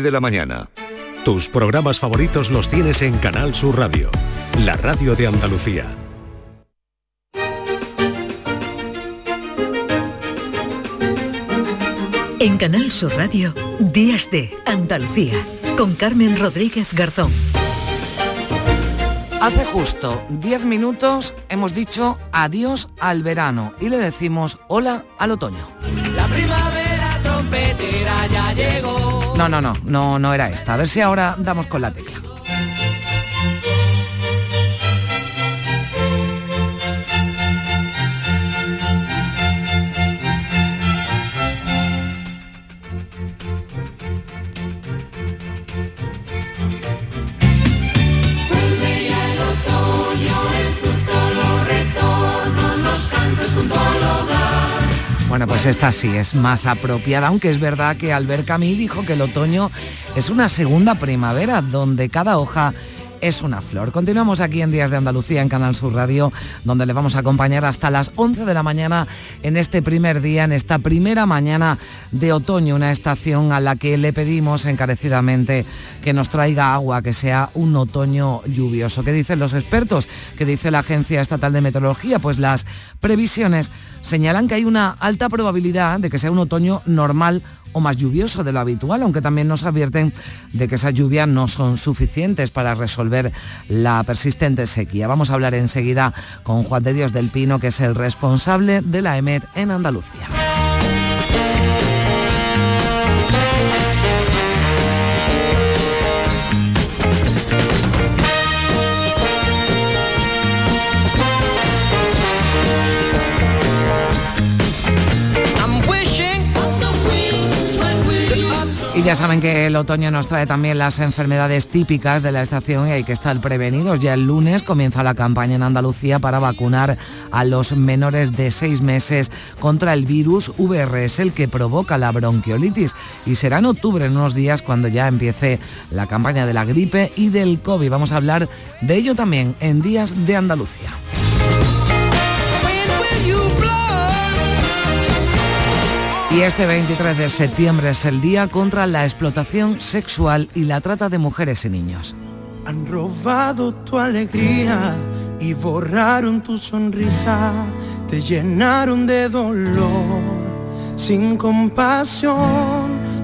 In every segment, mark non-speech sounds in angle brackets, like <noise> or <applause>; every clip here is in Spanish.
de la mañana. Tus programas favoritos los tienes en Canal Sur Radio, la radio de Andalucía. En Canal Sur Radio, Días de Andalucía, con Carmen Rodríguez Garzón. Hace justo 10 minutos hemos dicho adiós al verano y le decimos hola al otoño. La primavera trompetera ya llegó. No, no, no, no, no era esta. A ver si ahora damos con la tecla. Bueno, pues esta sí es más apropiada, aunque es verdad que Albert Camus dijo que el otoño es una segunda primavera, donde cada hoja es una flor. Continuamos aquí en Días de Andalucía en Canal Sur Radio, donde le vamos a acompañar hasta las 11 de la mañana en este primer día, en esta primera mañana de otoño, una estación a la que le pedimos encarecidamente que nos traiga agua, que sea un otoño lluvioso. ¿Qué dicen los expertos? ¿Qué dice la Agencia Estatal de Meteorología? Pues las previsiones señalan que hay una alta probabilidad de que sea un otoño normal o más lluvioso de lo habitual, aunque también nos advierten de que esas lluvias no son suficientes para resolver la persistente sequía. Vamos a hablar enseguida con Juan de Dios del Pino, que es el responsable de la EMET en Andalucía. Ya saben que el otoño nos trae también las enfermedades típicas de la estación y hay que estar prevenidos. Ya el lunes comienza la campaña en Andalucía para vacunar a los menores de seis meses contra el virus VRS, el que provoca la bronquiolitis. Y será en octubre, en unos días, cuando ya empiece la campaña de la gripe y del COVID. Vamos a hablar de ello también en Días de Andalucía. Y este 23 de septiembre es el día contra la explotación sexual y la trata de mujeres y niños. Han robado tu alegría y borraron tu sonrisa, te llenaron de dolor, sin compasión,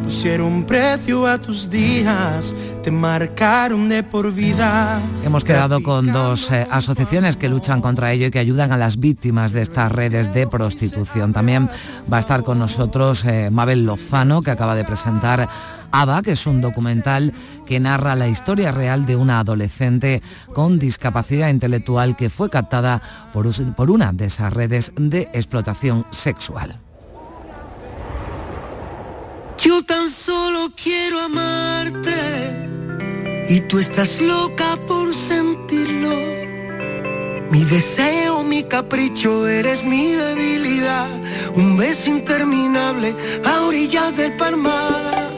pusieron precio a tus días, te marcaron de por vida. Hemos quedado con dos eh, asociaciones que luchan contra ello y que ayudan a las víctimas de estas redes de prostitución. También va a estar con nosotros eh, Mabel Lozano, que acaba de presentar ABA, que es un documental que narra la historia real de una adolescente con discapacidad intelectual que fue captada por, una de esas redes de explotación sexual. Yo tan solo quiero amarte y tú estás loca por sentirlo. Mi deseo, mi capricho, eres mi debilidad. Un beso interminable a orillas del palmar.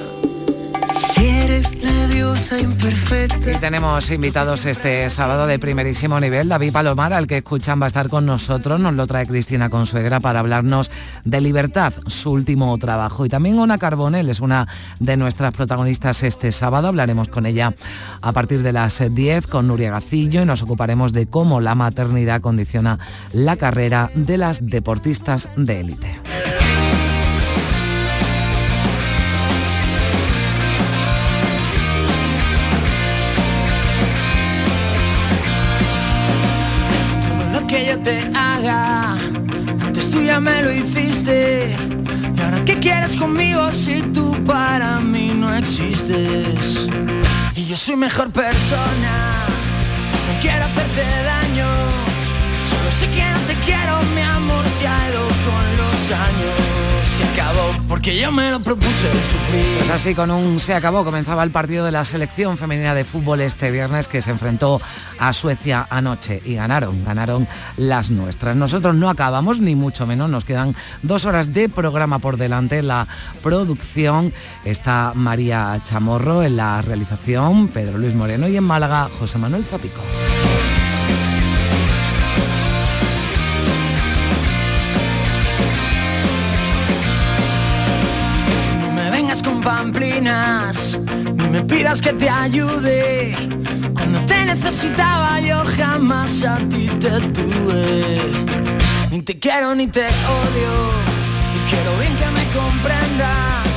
Y tenemos invitados este sábado de primerísimo nivel. David Palomar, al que escuchan, va a estar con nosotros. Nos lo trae Cristina Consuegra para hablarnos de Libertad, su último trabajo. Y también Ona Carbonell es una de nuestras protagonistas este sábado. Hablaremos con ella a partir de las 10 con Nuria Gacillo y nos ocuparemos de cómo la maternidad condiciona la carrera de las deportistas de élite. Me lo hiciste. ¿Y ahora qué quieres conmigo si tú para mí no existes? Y yo soy mejor persona, no quiero hacerte daño. Solo sé que no te quiero, mi amor se ha ido con los años. Se acabó porque yo me lo propuse sufrir. Pues así con un se acabó, comenzaba el partido de la selección femenina de fútbol este viernes que se enfrentó a Suecia anoche y ganaron, ganaron las nuestras. Nosotros no acabamos, ni mucho menos, nos quedan dos horas de programa por delante. La producción está María Chamorro en la realización, Pedro Luis Moreno y en Málaga José Manuel Zapico. Pamplinas, me pidas que te ayude. Cuando te necesitaba yo jamás a ti te tuve. Ni te quiero ni te odio. Y quiero bien que me comprendas.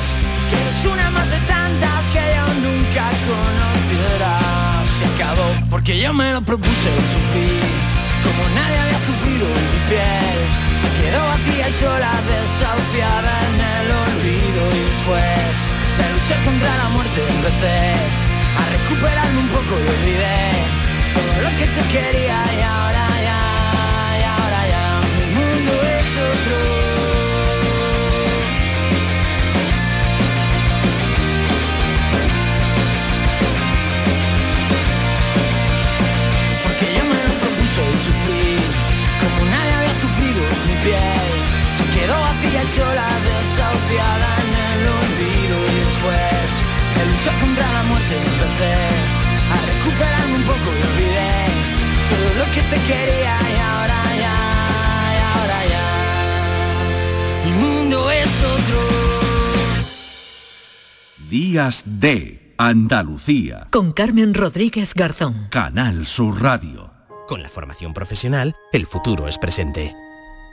Que eres una más de tantas que yo nunca conociera. Se acabó porque yo me lo propuse y sufrí. Como nadie había sufrido en mi piel. Se quedó vacía y sola, desahuciada en el olvido. Y después de luchar contra la muerte empecé a recuperarme un poco y olvidé todo lo que te quería y ahora ya, Días de Andalucía. Con Carmen Rodríguez Garzón. Canal Sur Radio. Con la formación profesional, el futuro es presente.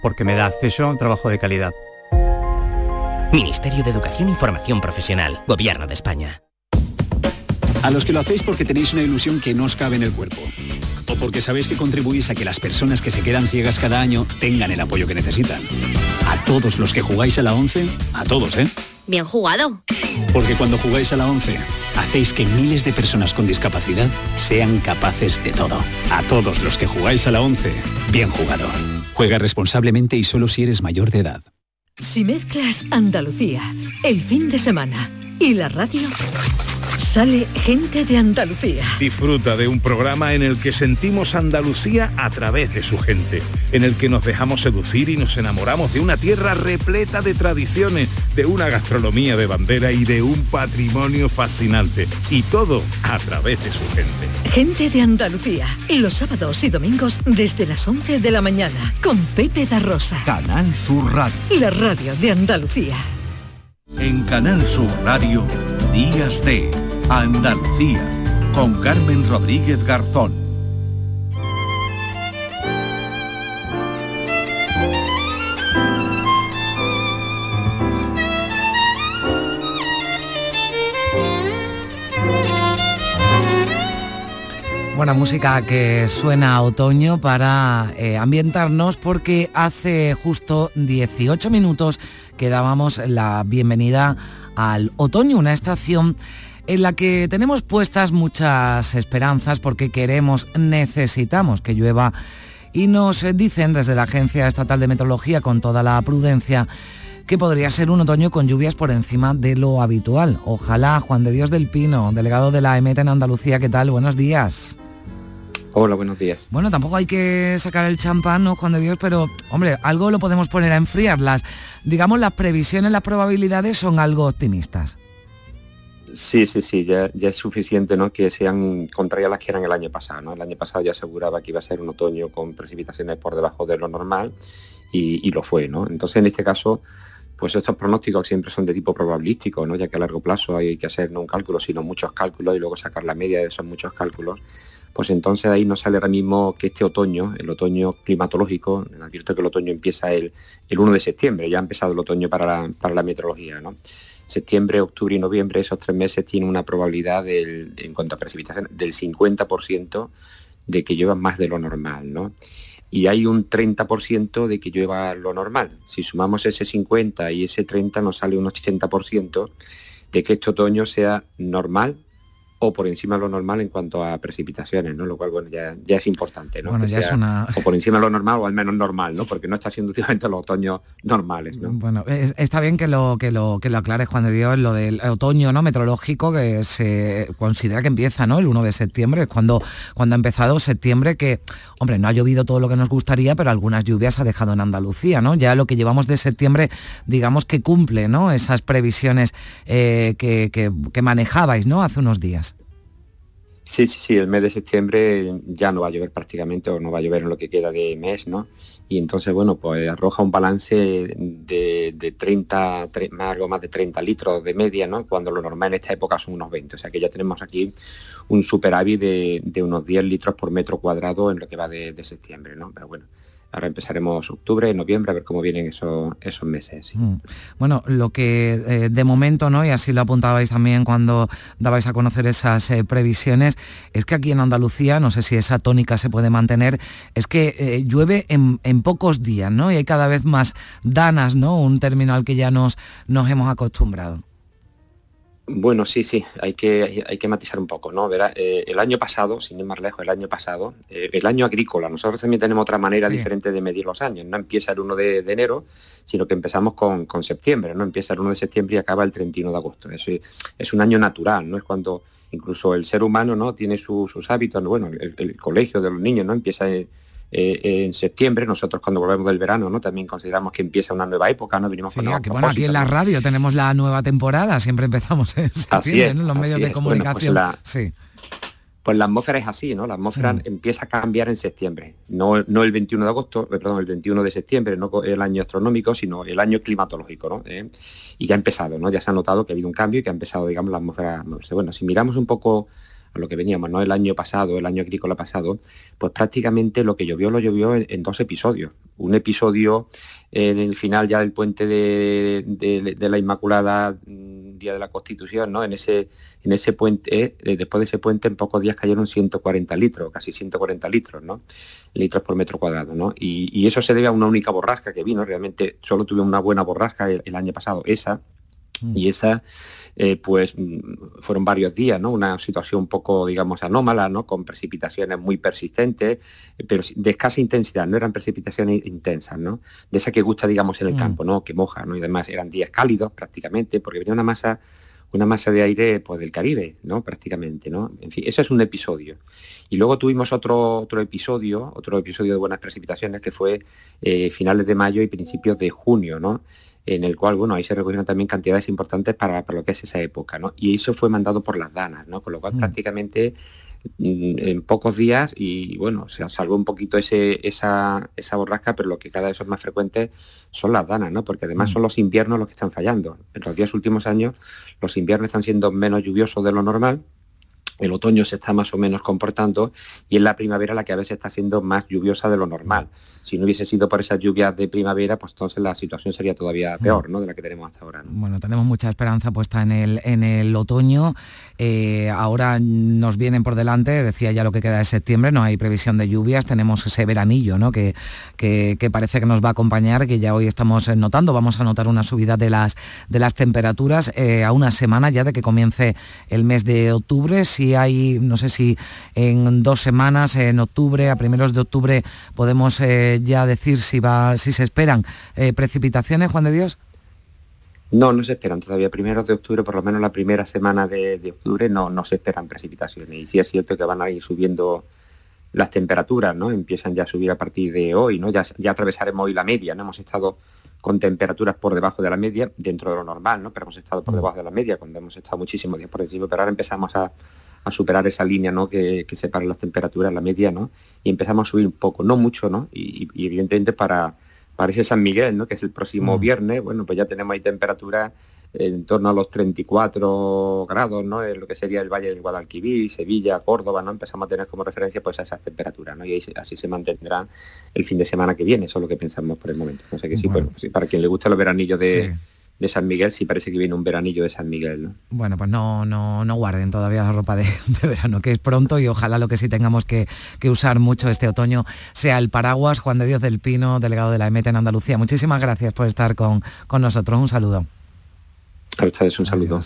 Porque me da acceso a un trabajo de calidad. Ministerio de Educación y Formación Profesional, Gobierno de España. A los que lo hacéis porque tenéis una ilusión que no os cabe en el cuerpo. O porque sabéis que contribuís a que las personas que se quedan ciegas cada año tengan el apoyo que necesitan. A todos los que jugáis a la 11, a todos, ¿eh? Bien jugado. Porque cuando jugáis a la 11, hacéis que miles de personas con discapacidad sean capaces de todo. A todos los que jugáis a la 11, bien jugado. Juega responsablemente y solo si eres mayor de edad. Si mezclas Andalucía, el fin de semana y la radio, sale gente de Andalucía. Disfruta de un programa en el que sentimos Andalucía a través de su gente, en el que nos dejamos seducir y nos enamoramos de una tierra repleta de tradiciones, de una gastronomía de bandera y de un patrimonio fascinante. Y todo a través de su gente. Gente de Andalucía, los sábados y domingos desde las 11 de la mañana, con Pepe da Rosa. Canal Sur Radio. La radio de Andalucía. En Canal Sur Radio, Días de Andalucía, con Carmen Rodríguez Garzón. Buena música que suena a otoño para eh, ambientarnos porque hace justo 18 minutos que dábamos la bienvenida al otoño, una estación en la que tenemos puestas muchas esperanzas porque queremos, necesitamos que llueva y nos dicen desde la Agencia Estatal de Meteorología con toda la prudencia que podría ser un otoño con lluvias por encima de lo habitual. Ojalá, Juan de Dios del Pino, delegado de la EMET en Andalucía, ¿qué tal? Buenos días. Hola, buenos días. Bueno, tampoco hay que sacar el champán, ¿no, Juan de Dios? Pero, hombre, algo lo podemos poner a enfriar. Las, digamos, las previsiones, las probabilidades son algo optimistas. Sí, sí, sí, ya, ya es suficiente ¿no? que sean contrarias a las que eran el año pasado. ¿no? El año pasado ya aseguraba que iba a ser un otoño con precipitaciones por debajo de lo normal y, y lo fue. ¿no? Entonces, en este caso, pues estos pronósticos siempre son de tipo probabilístico, ¿no? ya que a largo plazo hay que hacer no un cálculo, sino muchos cálculos y luego sacar la media de esos muchos cálculos pues entonces ahí nos sale ahora mismo que este otoño, el otoño climatológico, advierto que el otoño empieza el, el 1 de septiembre, ya ha empezado el otoño para la, para la meteorología, ¿no? Septiembre, octubre y noviembre, esos tres meses tienen una probabilidad en cuanto a precipitación del 50% de que llueva más de lo normal, ¿no? Y hay un 30% de que llueva lo normal. Si sumamos ese 50 y ese 30 nos sale un 80% de que este otoño sea normal o por encima de lo normal en cuanto a precipitaciones, ¿no? Lo cual, bueno, ya, ya es importante, ¿no? Bueno, Que ya es sea una- O por encima de lo normal o al menos normal, ¿no? Porque no está siendo últimamente los otoños normales, ¿no? Bueno, es- está bien que lo, que lo, que lo aclares, Juan de Dios, lo del otoño ¿no? meteorológico que se considera que empieza ¿no? el 1 de septiembre, es cuando, cuando ha empezado septiembre, que, hombre, no ha llovido todo lo que nos gustaría, pero algunas lluvias ha dejado en Andalucía, ¿no? Ya lo que llevamos de septiembre, digamos que cumple, ¿no? Esas previsiones eh, que, que- que manejabais, ¿no? Hace unos días. Sí, sí, sí, el mes de septiembre ya no va a llover prácticamente o no va a llover en lo que queda de mes, ¿no? Y entonces, bueno, pues arroja un balance de, de 30, algo más de 30 litros de media, ¿no? Cuando lo normal en esta época son unos 20. O sea que ya tenemos aquí un superávit de, de unos 10 litros por metro cuadrado en lo que va de, de septiembre, ¿no? Pero bueno, Ahora empezaremos octubre, noviembre, a ver cómo vienen esos, esos meses. Mm. Bueno, lo que eh, de momento, ¿no? Y así lo apuntabais también cuando dabais a conocer esas eh, previsiones, es que aquí en Andalucía, no sé si esa tónica se puede mantener, es que eh, llueve en, pocos días, ¿no? Y hay cada vez más danas, ¿no? Un término al que ya nos, nos hemos acostumbrado. Bueno, sí, sí, hay que, hay que matizar un poco, ¿no? Verá, eh, el año pasado, sin ir más lejos, el año pasado, eh, el año agrícola, nosotros también tenemos otra manera diferente de medir los años, no empieza el 1 de, enero, sino que empezamos con, septiembre, ¿no? Empieza el 1 de septiembre y acaba el 31 de agosto. Eso es, un año natural, ¿no? Es cuando incluso el ser humano, ¿no? Tiene sus hábitos, bueno, el, el, colegio de los niños, ¿no? Empieza... Eh, en septiembre, nosotros cuando volvemos del verano, ¿no? También consideramos que empieza una nueva época, ¿no? Venimos con aquí, bueno, aquí en la radio tenemos la nueva temporada, siempre empezamos en septiembre, los medios de pues comunicación. sí. Pues la atmósfera es así, ¿no? La atmósfera mm. empieza a cambiar en septiembre. No, no el 21 de agosto, eh, perdón, el 21 de septiembre, no el año astronómico, sino el año climatológico, ¿no? Eh, y ya ha empezado, ¿no? Ya se ha notado que ha habido un cambio y que ha empezado, digamos, la atmósfera. Bueno, si miramos un poco a lo que veníamos, ¿no? El año pasado, el año agrícola pasado, pues prácticamente lo que llovió lo llovió en, dos episodios. Un episodio en el final ya del puente de, la Inmaculada, mm, Día de la Constitución, ¿no? En ese, en ese puente, eh, después de ese puente, en pocos días cayeron 140 litros, casi 140 litros, ¿no? Litros por metro cuadrado, ¿no? Y, eso se debe a una única borrasca que vino, realmente solo tuve una buena borrasca el año pasado, esa, mm. y esa eh, pues mm, fueron varios días, ¿no? Una situación un poco, digamos, anómala, ¿no? Con precipitaciones muy persistentes, eh, pero de escasa intensidad, no eran precipitaciones intensas, ¿no? De esa que gusta, digamos, en el mm. campo, ¿no? Que moja, ¿no? Y además eran días cálidos prácticamente, porque venía una masa una masa de aire pues, del Caribe, ¿no? Prácticamente, ¿no? En fin, eso es un episodio. Y luego tuvimos otro, otro episodio, otro episodio de buenas precipitaciones que fue eh, finales de mayo y principios de junio, ¿no? en el cual, bueno, ahí se recogieron también cantidades importantes para, lo que es esa época, ¿no? Y eso fue mandado por las danas, ¿no? Con lo cual mm. prácticamente en pocos días y bueno, se salvó un poquito ese, esa, esa borrasca, pero lo que cada vez son más frecuentes son las danas, ¿no? Porque además mm. son los inviernos los que están fallando. En los días últimos años los inviernos están siendo menos lluviosos de lo normal el otoño se está más o menos comportando y en la primavera la que a veces está siendo más lluviosa de lo normal. Si no hubiese sido por esas lluvias de primavera, pues entonces la situación sería todavía mm. peor ¿no? de la que tenemos hasta ahora. Bueno, tenemos mucha esperanza puesta en el, en el otoño. Eh, ahora nos vienen por delante, decía ya lo que queda de septiembre, no hay previsión de lluvias, tenemos ese veranillo ¿no? que, que, parece que nos va a acompañar, que ya hoy estamos notando, vamos a notar una subida de las, de las temperaturas eh, a una semana ya de que comience el mes de octubre. Si hay, no sé si en dos semanas, en octubre, a primeros de octubre, podemos eh, ya decir si, va, si se esperan eh, precipitaciones, Juan de Dios. No, no se esperan todavía. Primeros de octubre, por lo menos la primera semana de, octubre, no, no se esperan precipitaciones. Y sí es cierto que van a ir subiendo las temperaturas, ¿no? Empiezan ya a subir a partir de hoy, ¿no? Ya, ya atravesaremos hoy la media, ¿no? Hemos estado con temperaturas por debajo de la media, dentro de lo normal, ¿no? Pero hemos estado por mm. debajo de la media, cuando hemos estado muchísimos días por encima, pero ahora empezamos a, a superar esa línea ¿no? que, que separa las temperaturas, la media, ¿no? Y empezamos a subir un poco, no mucho, ¿no? Y, evidentemente para, para ese San Miguel, ¿no? Que es el próximo mm. viernes, bueno, pues ya tenemos ahí temperaturas en torno a los 34 grados, ¿no? En lo que sería el Valle del Guadalquivir, Sevilla, Córdoba, ¿no? Empezamos a tener como referencia pues a esas temperaturas, ¿no? Y así se mantendrá el fin de semana que viene, eso es lo que pensamos por el momento. No sé que sí, bueno, para quien le gusta los veranillos de, de San Miguel, sí parece que viene un veranillo de San Miguel. ¿no? Bueno, pues no, no, no guarden todavía la ropa de, <laughs> verano, que es pronto y ojalá lo que sí tengamos que, usar mucho este otoño sea el paraguas. Juan de Dios del Pino, delegado de la EMET en Andalucía. Muchísimas gracias por estar con, con nosotros. Un saludo. A ustedes un saludo.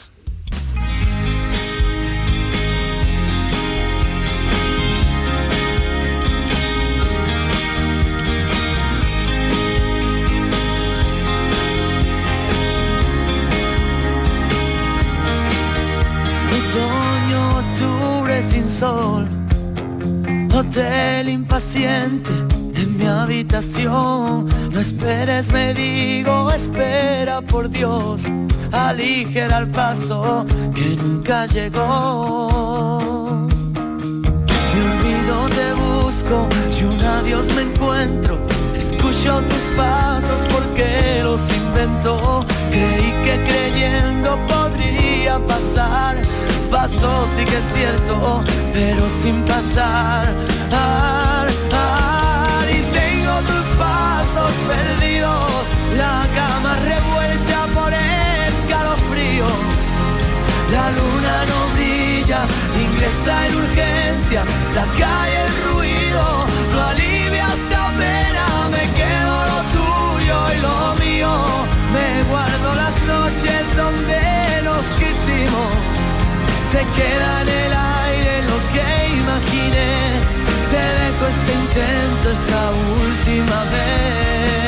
hotel impaciente en mi habitación. No esperes, me digo, espera por Dios, aligera el paso que nunca llegó. Te olvido, te busco, y un adiós me encuentro. Escucho tus pasos porque los invento. Creí que creyendo podría pasar Pasó, sí que es cierto, pero sin pasar. Ah, ah, y tengo tus pasos perdidos, la cama revuelta por escalofríos. La luna no brilla, ingresa en urgencias, la calle el ruido, lo alivia esta pena, me quedo lo tuyo y lo mío, me guardo las noches donde nos quisimos, se queda en el aire lo que imaginé, te dejo este intento esta última vez.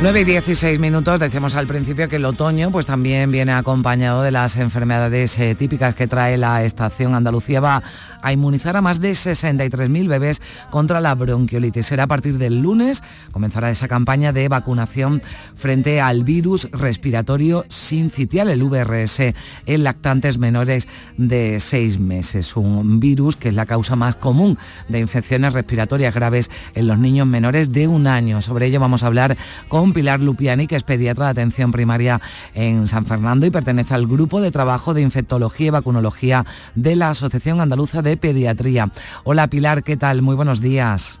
9 y 16 minutos, decíamos al principio que el otoño pues también viene acompañado de las enfermedades eh, típicas que trae la estación. Andalucía va a inmunizar a más de 63.000 bebés contra la bronquiolitis. Será a partir del lunes, comenzará esa campaña de vacunación frente al virus respiratorio sincitial, el VRS, en lactantes menores de 6 meses. Un virus que es la causa más común de infecciones respiratorias graves en los niños menores de un año. Sobre ello vamos a hablar con Pilar Lupiani, que es pediatra de atención primaria en San Fernando y pertenece al grupo de trabajo de infectología y vacunología de la Asociación Andaluza de Pediatría. Hola Pilar, ¿qué tal? Muy buenos días.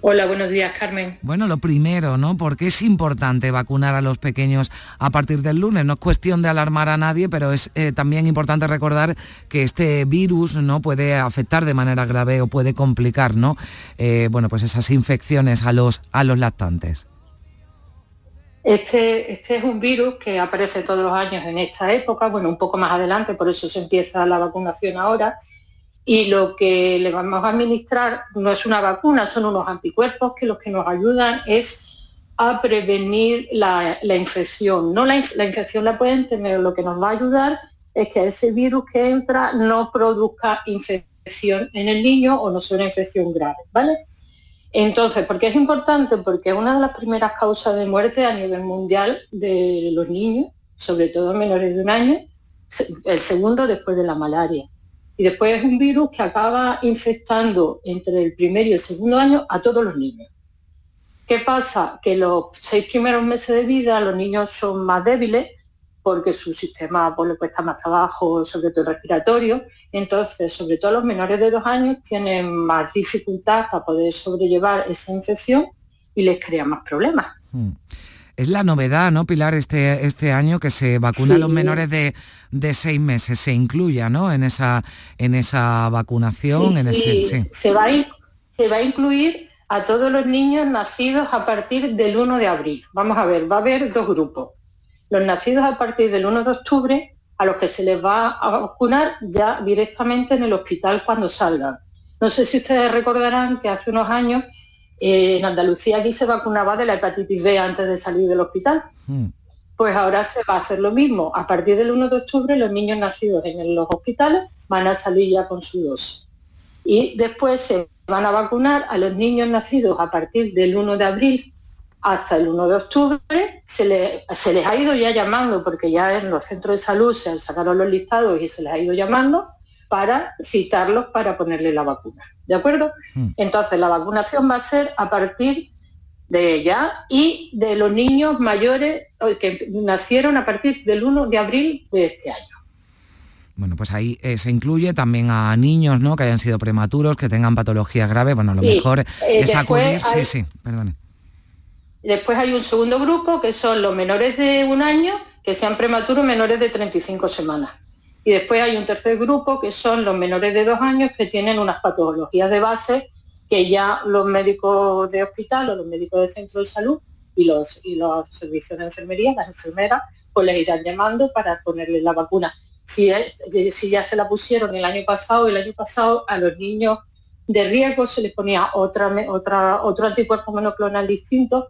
Hola, buenos días, Carmen. Bueno, lo primero, ¿no? Porque es importante vacunar a los pequeños a partir del lunes. No es cuestión de alarmar a nadie, pero es eh, también importante recordar que este virus no puede afectar de manera grave o puede complicar, ¿no? Eh, bueno, pues esas infecciones a los, a los lactantes. Este, este es un virus que aparece todos los años en esta época, bueno, un poco más adelante, por eso se empieza la vacunación ahora. Y lo que le vamos a administrar no es una vacuna, son unos anticuerpos que los que nos ayudan es a prevenir la, infección. No la, la infección la pueden tener, lo que nos va a ayudar es que ese virus que entra no produzca infección en el niño o no sea una infección grave, ¿vale? Entonces, ¿por qué es importante? Porque es una de las primeras causas de muerte a nivel mundial de los niños, sobre todo menores de un año, el segundo después de la malaria. Y después es un virus que acaba infectando entre el primer y el segundo año a todos los niños. ¿Qué pasa? Que los seis primeros meses de vida los niños son más débiles porque su sistema pues, le cuesta más trabajo, sobre todo respiratorio. Entonces, sobre todo los menores de dos años tienen más dificultad para poder sobrellevar esa infección y les crea más problemas. Hmm. Es la novedad, ¿no, Pilar, este, este año que se vacuna a los menores de, seis meses, se incluya, ¿no? En esa, en esa vacunación. en ese, Se, va a, se va a incluir a todos los niños nacidos a partir del 1 de abril. Vamos a ver, va a haber dos grupos los nacidos a partir del 1 de octubre a los que se les va a vacunar ya directamente en el hospital cuando salgan. No sé si ustedes recordarán que hace unos años eh, en Andalucía aquí se vacunaba de la hepatitis B antes de salir del hospital. Hmm. Pues ahora se va a hacer lo mismo. A partir del 1 de octubre los niños nacidos en los hospitales van a salir ya con su dosis. Y después se van a vacunar a los niños nacidos a partir del 1 de abril hasta el 1 de octubre se, se, les ha ido ya llamando, porque ya en los centros de salud se sacaron los listados y se les ha ido llamando para citarlos para ponerle la vacuna. ¿De acuerdo? Hmm. Entonces la vacunación va a ser a partir de ella y de los niños mayores que nacieron a partir del 1 de abril de este año. Bueno, pues ahí eh, se incluye también a niños, ¿no? Que hayan sido prematuros, que tengan patologías graves. Bueno, lo mejor eh, es acudir. Sí, sí, perdone. Después hay un segundo grupo que son los menores de un año que sean prematuros menores de 35 semanas. Y después hay un tercer grupo que son los menores de dos años que tienen unas patologías de base que ya los médicos de hospital o los médicos de centro de salud y los, y los servicios de enfermería, las enfermeras, pues les irán llamando para ponerles la vacuna. Si, si ya se la pusieron el año pasado, el año pasado a los niños de riesgo se les ponía otra, otro anticuerpo monoclonal distinto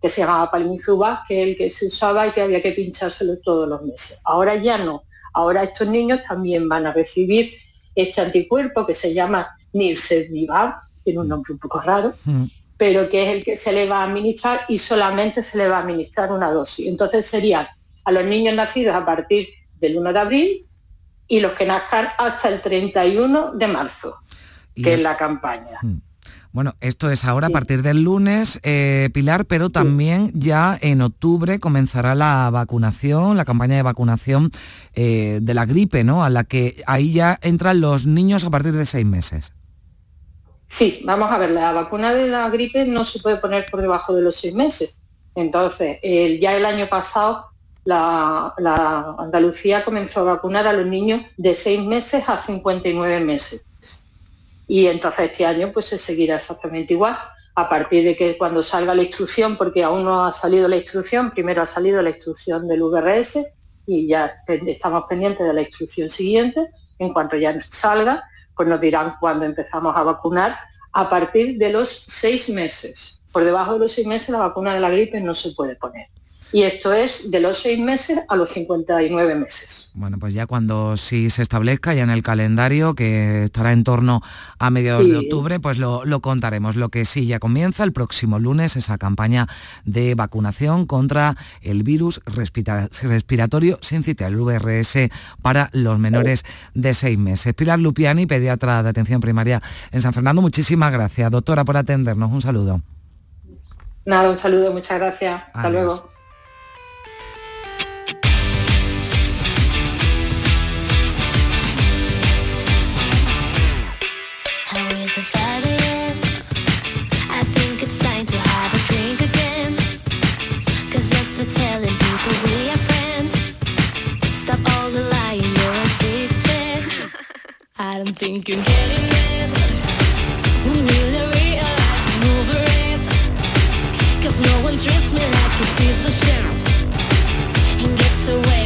que se llamaba Palimizubas, que es el que se usaba y que había que pinchárselo todos los meses. Ahora ya no. Ahora estos niños también van a recibir este anticuerpo que se llama Nirsevimab, tiene un nombre un poco raro, mm. pero que es el que se le va a administrar y solamente se le va a administrar una dosis. Entonces serían a los niños nacidos a partir del 1 de abril y los que nazcan hasta el 31 de marzo, que es la campaña. Mm. Bueno, esto es ahora a partir del lunes, eh, Pilar, pero también ya en octubre comenzará la vacunación, la campaña de vacunación eh, de la gripe, ¿no? A la que ahí ya entran los niños a partir de seis meses. Sí, vamos a ver, la vacuna de la gripe no se puede poner por debajo de los seis meses. Entonces, ya el año pasado la, la, Andalucía comenzó a vacunar a los niños de seis meses a 59 meses. Y entonces este año pues se seguirá exactamente igual, a partir de que cuando salga la instrucción, porque aún no ha salido la instrucción, primero ha salido la instrucción del VRS y ya estamos pendientes de la instrucción siguiente, en cuanto ya salga, pues nos dirán cuándo empezamos a vacunar a partir de los seis meses. Por debajo de los seis meses la vacuna de la gripe no se puede poner y esto es de los seis meses a los 59 meses. Bueno, pues ya cuando sí se establezca ya en el calendario, que estará en torno a mediados de octubre, pues lo, contaremos. Lo que sí ya comienza el próximo lunes, esa campaña de vacunación contra el virus respiratorio sincitial, el VRS, para los menores de seis meses. Pilar Lupiani, pediatra de atención primaria en San Fernando, muchísimas gracias, doctora, por atendernos. Un saludo. Nada, un saludo, muchas gracias. Hasta luego. I don't think you're getting it. When will you realize I'm over it? Cause no one treats me like a piece of shit. And gets away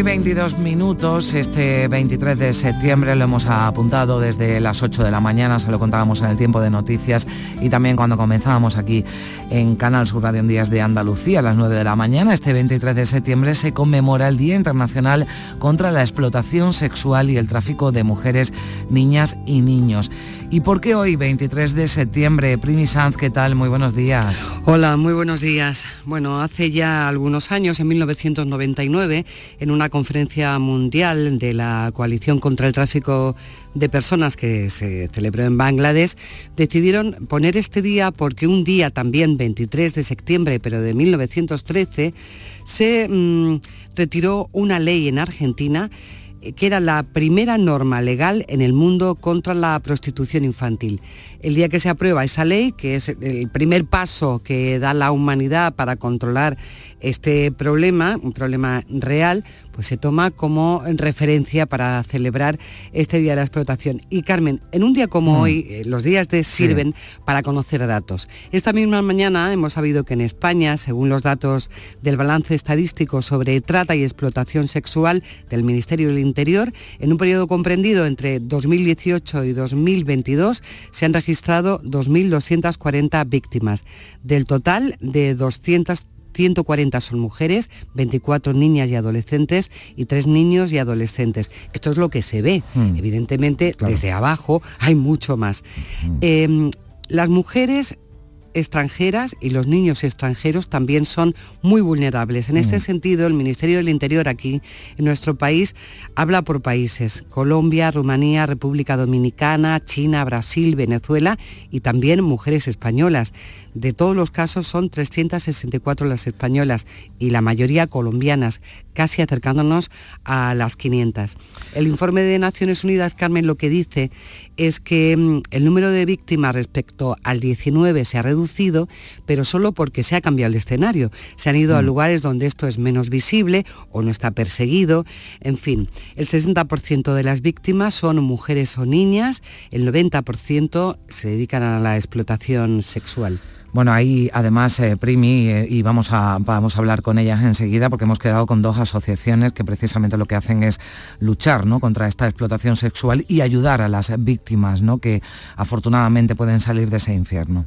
Y 22 minutos, este 23 de septiembre lo hemos apuntado desde las 8 de la mañana, se lo contábamos en el tiempo de noticias y también cuando comenzábamos aquí en Canal Sur Radio en Días de Andalucía a las 9 de la mañana. Este 23 de septiembre se conmemora el Día Internacional contra la Explotación Sexual y el Tráfico de Mujeres, Niñas y Niños. ¿Y por qué hoy, 23 de septiembre? Primi Sanz, ¿qué tal? Muy buenos días. Hola, muy buenos días. Bueno, hace ya algunos años, en 1999, en una conferencia mundial de la Coalición contra el Tráfico de Personas que se celebró en Bangladesh, decidieron poner este día porque un día también, 23 de septiembre, pero de 1913, se mm, retiró una ley en Argentina que era la primera norma legal en el mundo contra la prostitución infantil. El día que se aprueba esa ley, que es el primer paso que da la humanidad para controlar este problema, un problema real, pues se toma como referencia para celebrar este Día de la Explotación. Y Carmen, en un día como mm. hoy, eh, los días de sirven para conocer datos. Esta misma mañana hemos sabido que en España, según los datos del balance estadístico sobre trata y explotación sexual del Ministerio del Interior, en un periodo comprendido entre 2018 y 2022 se han registrado 2.240 víctimas. Del total de 200 140 son mujeres, 24 niñas y adolescentes y 3 niños y adolescentes. Esto es lo que se ve. Hmm. Evidentemente, desde abajo hay mucho más. Hmm. Em, las mujeres extranjeras y los niños extranjeros también son muy vulnerables. En este mm. sentido, el Ministerio del Interior aquí en nuestro país habla por países, Colombia, Rumanía, República Dominicana, China, Brasil, Venezuela y también mujeres españolas. De todos los casos son 364 las españolas y la mayoría colombianas, casi acercándonos a las 500. El informe de Naciones Unidas, Carmen, lo que dice es que mm, el número de víctimas respecto al 19 se ha reducido, pero solo porque se ha cambiado el escenario. Se han ido a mm. lugares donde esto es menos visible o no está perseguido. En fin, el 60% de las víctimas son mujeres o niñas, el 90% se dedican a la explotación sexual. Bueno, ahí además, eh, Primi, eh, y vamos a, vamos a hablar con ellas enseguida porque hemos quedado con dos asociaciones que precisamente lo que hacen es luchar ¿no? contra esta explotación sexual y ayudar a las víctimas ¿no? que afortunadamente pueden salir de ese infierno.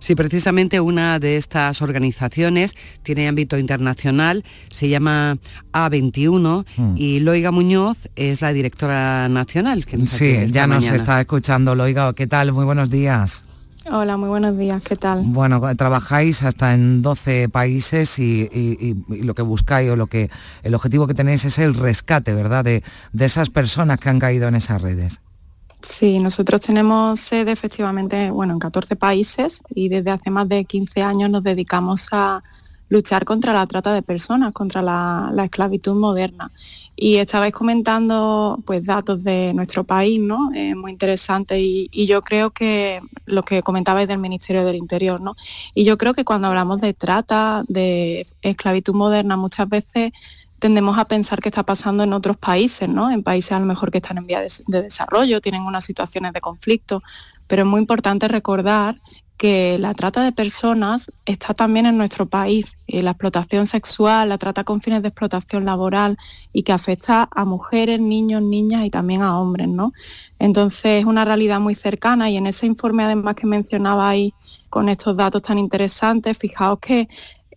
Sí, precisamente una de estas organizaciones tiene ámbito internacional, se llama A21 hmm. y Loiga Muñoz es la directora nacional. Que sí, ya nos está escuchando Loiga. ¿Qué tal? Muy buenos días. Hola, muy buenos días, ¿qué tal? Bueno, trabajáis hasta en 12 países y, lo que buscáis o lo que el objetivo que tenéis es el rescate, ¿verdad? De, de esas personas que han caído en esas redes. Sí, nosotros tenemos sede efectivamente bueno, en 14 países y desde hace más de 15 años nos dedicamos a luchar contra la trata de personas, contra la, esclavitud moderna. Y estabais comentando pues datos de nuestro país, ¿no? Eh, muy interesante y, y, yo creo que lo que comentabais del Ministerio del Interior, ¿no? Y yo creo que cuando hablamos de trata, de esclavitud moderna, muchas veces tendemos a pensar que está pasando en otros países, ¿no? En países a lo mejor que están en vía de, desarrollo, tienen unas situaciones de conflicto, pero es muy importante recordar que la trata de personas está también en nuestro país, y la explotación sexual, la trata con fines de explotación laboral y que afecta a mujeres, niños, niñas y también a hombres, ¿no? Entonces es una realidad muy cercana y en ese informe además que mencionabais con estos datos tan interesantes, fijaos que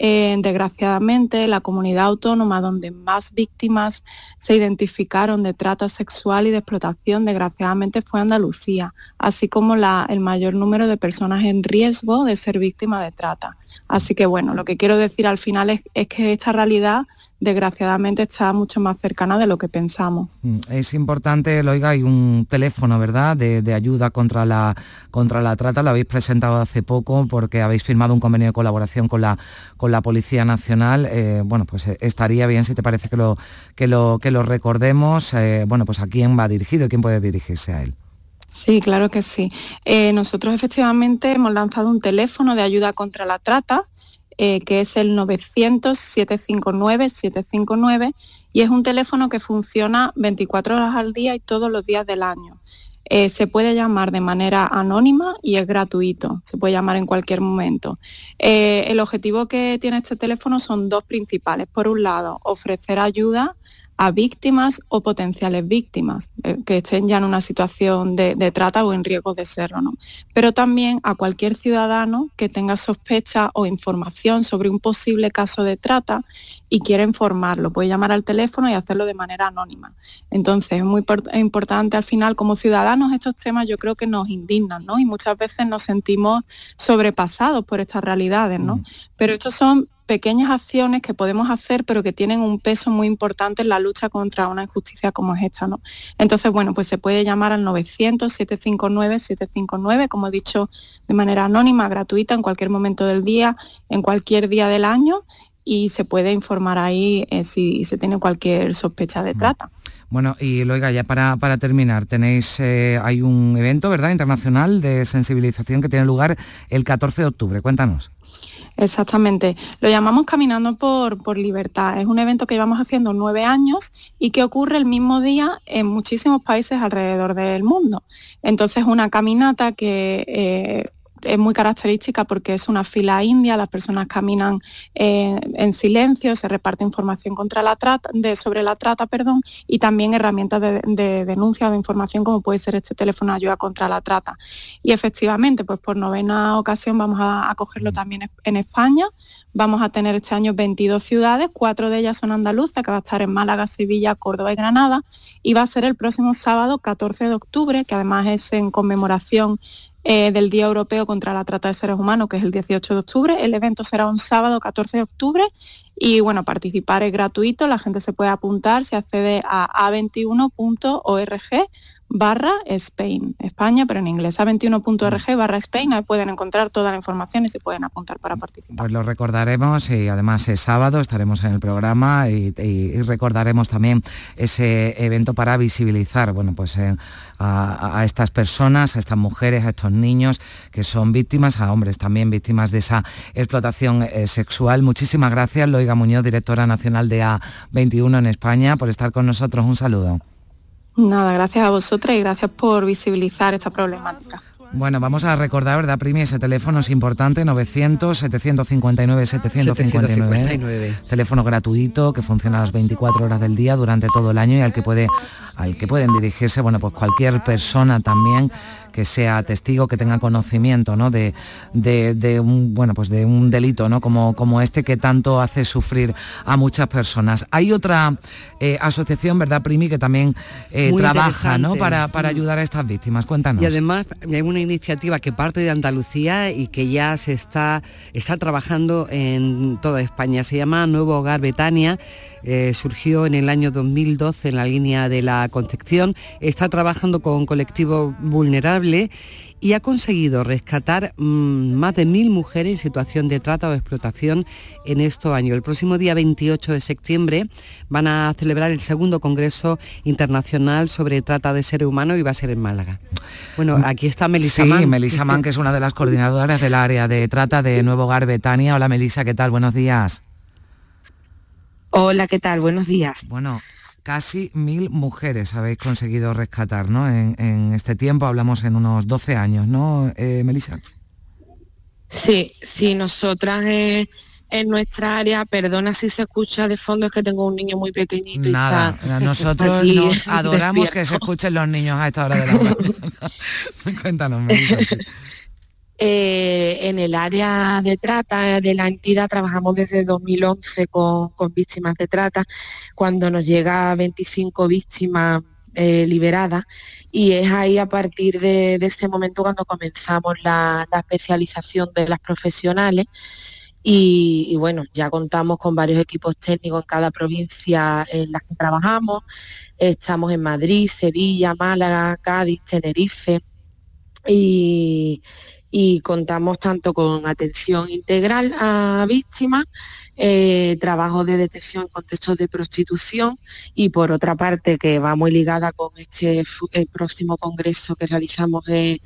eh, desgraciadamente, la comunidad autónoma donde más víctimas se identificaron de trata sexual y de explotación, desgraciadamente, fue Andalucía, así como el mayor número de personas en riesgo de ser víctimas de trata. Así que bueno, lo que quiero decir al final es, que esta realidad desgraciadamente está mucho más cercana de lo que pensamos. Mm, es importante, Loiga, hay un teléfono, ¿verdad?, de, ayuda contra la, contra la trata, lo habéis presentado hace poco porque habéis firmado un convenio de colaboración con la, con la Policía Nacional. Eh, bueno, pues eh, estaría bien si te parece que lo, que lo, que lo recordemos. Eh, bueno, pues a quién va dirigido quién puede dirigirse a él. Sí, claro que sí. Eh, nosotros efectivamente hemos lanzado un teléfono de ayuda contra la trata, eh, que es el 900-759-759, y es un teléfono que funciona 24 horas al día y todos los días del año. Eh, se puede llamar de manera anónima y es gratuito, se puede llamar en cualquier momento. el objetivo que tiene este teléfono son dos principales. Por un lado, ofrecer ayuda a víctimas o potenciales víctimas eh, que estén ya en una situación de, trata o en riesgo de serlo, ¿no? Pero también a cualquier ciudadano que tenga sospecha o información sobre un posible caso de trata y quiera informarlo. Puede llamar al teléfono y hacerlo de manera anónima. Entonces es muy importante al final como ciudadanos estos temas yo creo que nos indignan, ¿no? Y muchas veces nos sentimos sobrepasados por estas realidades, ¿no? Mm. Pero estos son pequeñas acciones que podemos hacer, pero que tienen un peso muy importante en la lucha contra una injusticia como es esta. ¿no? Entonces, bueno, pues se puede llamar al 900-759-759, como he dicho, de manera anónima, gratuita, en cualquier momento del día, en cualquier día del año, y se puede informar ahí eh, si se tiene cualquier sospecha de mm. trata. Bueno, y Loiga, ya para, para terminar, tenéis, eh, hay un evento, ¿verdad?, internacional de sensibilización que tiene lugar el 14 de octubre. Cuéntanos. Exactamente. Lo llamamos Caminando por, por, Libertad. Es un evento que llevamos haciendo nueve años y que ocurre el mismo día en muchísimos países alrededor del mundo. Entonces, una caminata que eh, es muy característica porque es una fila india, las personas caminan eh, en silencio, se reparte información contra la trata, de, sobre la trata perdón, y también herramientas de, denuncia o de información como puede ser este teléfono de ayuda contra la trata. Y efectivamente, pues por novena ocasión vamos a, a cogerlo mm. también en España. Vamos a tener este año 22 ciudades, cuatro de ellas son andaluzas, que va a estar en Málaga, Sevilla, Córdoba y Granada, y va a ser el próximo sábado 14 de octubre, que además es en conmemoración eh, del Día Europeo contra la Trata de Seres Humanos, que es el 18 de octubre. El evento será un sábado 14 de octubre y bueno, participar es gratuito, la gente se puede apuntar, se accede a a21.org barra Spain, España, pero en inglés, a21.org barra Spain, ahí pueden encontrar toda la información y se pueden apuntar para participar. Pues lo recordaremos y además es sábado, estaremos en el programa y, recordaremos también ese evento para visibilizar, bueno, pues eh, a, estas personas, a estas mujeres, a estos niños que son víctimas, a hombres también víctimas de esa explotación eh, sexual. Muchísimas gracias, Loiga Muñoz, directora nacional de A21 en España, por estar con nosotros. Un saludo. Nada, gracias a vosotras y gracias por visibilizar esta problemática. Bueno, vamos a recordar, ¿verdad, Primi? Ese teléfono es importante, 900-759-759. Teléfono gratuito que funciona las 24 horas del día durante todo el año y al que puede al que pueden dirigirse, bueno, pues cualquier persona también que sea testigo, que tenga conocimiento ¿no? de, de, un, bueno, pues de un delito ¿no? como, como este que tanto hace sufrir a muchas personas. Hay otra eh, asociación, ¿verdad, Primi, que también eh, trabaja ¿no? para, para mm. ayudar a estas víctimas? Cuéntanos. Y además hay una iniciativa que parte de Andalucía y que ya se está, está trabajando en toda España. Se llama Nuevo Hogar Betania. Eh, surgió en el año 2012 en la línea de la Concepción. Está trabajando con colectivos vulnerables y ha conseguido rescatar mm, más de mil mujeres en situación de trata o explotación en estos años. El próximo día 28 de septiembre van a celebrar el segundo Congreso Internacional sobre Trata de Seres Humanos y va a ser en Málaga. Bueno, mm, aquí está Melissa sí, Melissa Mann, que es una de las coordinadoras del área de trata de Nuevo Hogar Betania. Hola Melissa, ¿qué tal? Buenos días. Hola, ¿qué tal? Buenos días. Bueno, casi mil mujeres habéis conseguido rescatar, ¿no? En, este tiempo, hablamos en unos 12 años, ¿no, eh, Melissa? Sí, sí, nosotras eh, en nuestra área, perdona si se escucha de fondo, es que tengo un niño muy pequeñito. Nada, nosotros nos <laughs> adoramos que se escuchen los niños a esta hora de la mañana. <laughs> Cuéntanos, Melissa. Eh, en el área de trata de la entidad trabajamos desde 2011 con, víctimas de trata, cuando nos llega 25 víctimas eh, liberadas y es ahí a partir de, ese momento cuando comenzamos la, especialización de las profesionales. Y, y, bueno, ya contamos con varios equipos técnicos en cada provincia en las que trabajamos. Estamos en Madrid, Sevilla, Málaga, Cádiz, Tenerife. Y, y contamos tanto con atención integral a víctimas, eh, trabajo de detección en contextos de prostitución y por otra parte que va muy ligada con este próximo congreso que realizamos eh,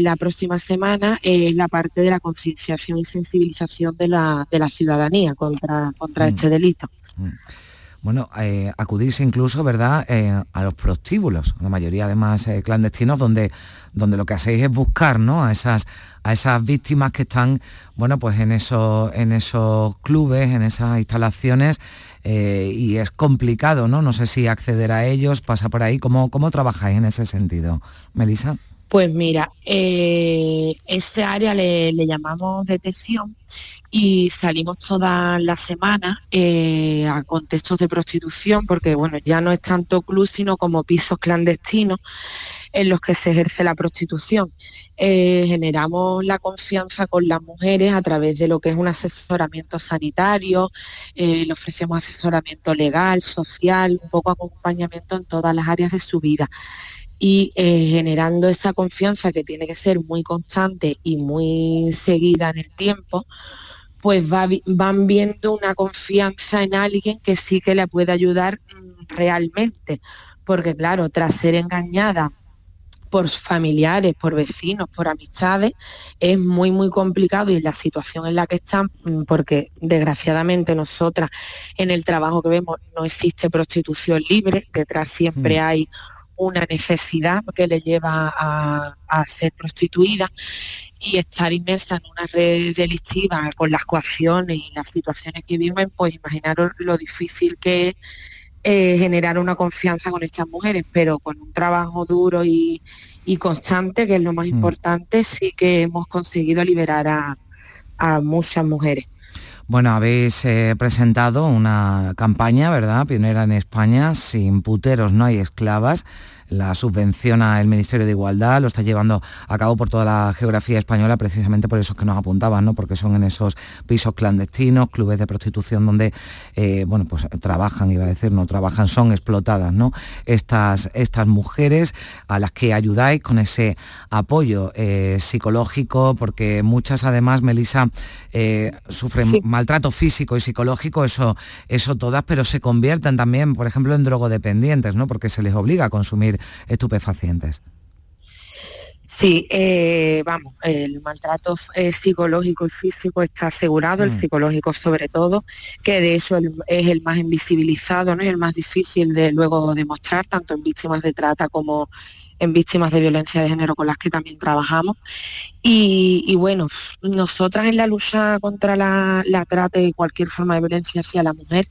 la próxima semana es la parte de la concienciación y sensibilización de la, ciudadanía contra, contra mm. este delito. Mm bueno, eh, acudís incluso, ¿verdad?, eh, a los prostíbulos, la mayoría además eh, clandestinos, donde, donde lo que hacéis es buscar, ¿no?, a esas, a esas víctimas que están, bueno, pues en esos, en esos clubes, en esas instalaciones, y es complicado, ¿no? No sé si acceder a ellos, pasa por ahí. ¿Cómo, cómo trabajáis en ese sentido, Melissa? Pues mira, ese área le, llamamos detección y salimos todas las semanas eh, a contextos de prostitución, porque bueno, ya no es tanto club, sino como pisos clandestinos en los que se ejerce la prostitución. Eh, generamos la confianza con las mujeres a través de lo que es un asesoramiento sanitario, eh, le ofrecemos asesoramiento legal, social, un poco acompañamiento en todas las áreas de su vida y generando esa confianza que tiene que ser muy constante y muy seguida en el tiempo, pues van viendo una confianza en alguien que sí que le puede ayudar mm, realmente. Porque claro, tras ser engañada por familiares, por vecinos, por amistades, es muy, muy complicado y la situación en la que están, mm, porque desgraciadamente nosotras en el trabajo que vemos no existe prostitución libre, detrás siempre mm. hay una necesidad que le lleva a, a ser prostituida y estar inmersa en una red delictiva con las coacciones y las situaciones que viven, pues imaginaros lo difícil que es eh, generar una confianza con estas mujeres, pero con un trabajo duro y, constante, que es lo más mm. importante, sí que hemos conseguido liberar a, muchas mujeres. Bueno, habéis eh, presentado una campaña, ¿verdad? Pionera en España, sin puteros no hay esclavas la subvenciona el Ministerio de Igualdad, lo está llevando a cabo por toda la geografía española, precisamente por eso que nos apuntaban, ¿no? porque son en esos pisos clandestinos, clubes de prostitución donde eh, bueno, pues trabajan, iba a decir, no trabajan, son explotadas ¿no? estas, estas mujeres a las que ayudáis con ese apoyo eh, psicológico, porque muchas además, Melissa, eh, sufren maltrato físico y psicológico, eso, eso todas, pero se convierten también, por ejemplo, en drogodependientes, ¿no? porque se les obliga a consumir estupefacientes. Sí, eh, vamos, el maltrato eh, psicológico y físico está asegurado, el mm. psicológico sobre todo, que de eso es el más invisibilizado ¿no? y el más difícil de luego demostrar, tanto en víctimas de trata como en víctimas de violencia de género con las que también trabajamos. Y, bueno, nosotras en la lucha contra la, trata y cualquier forma de violencia hacia la mujer,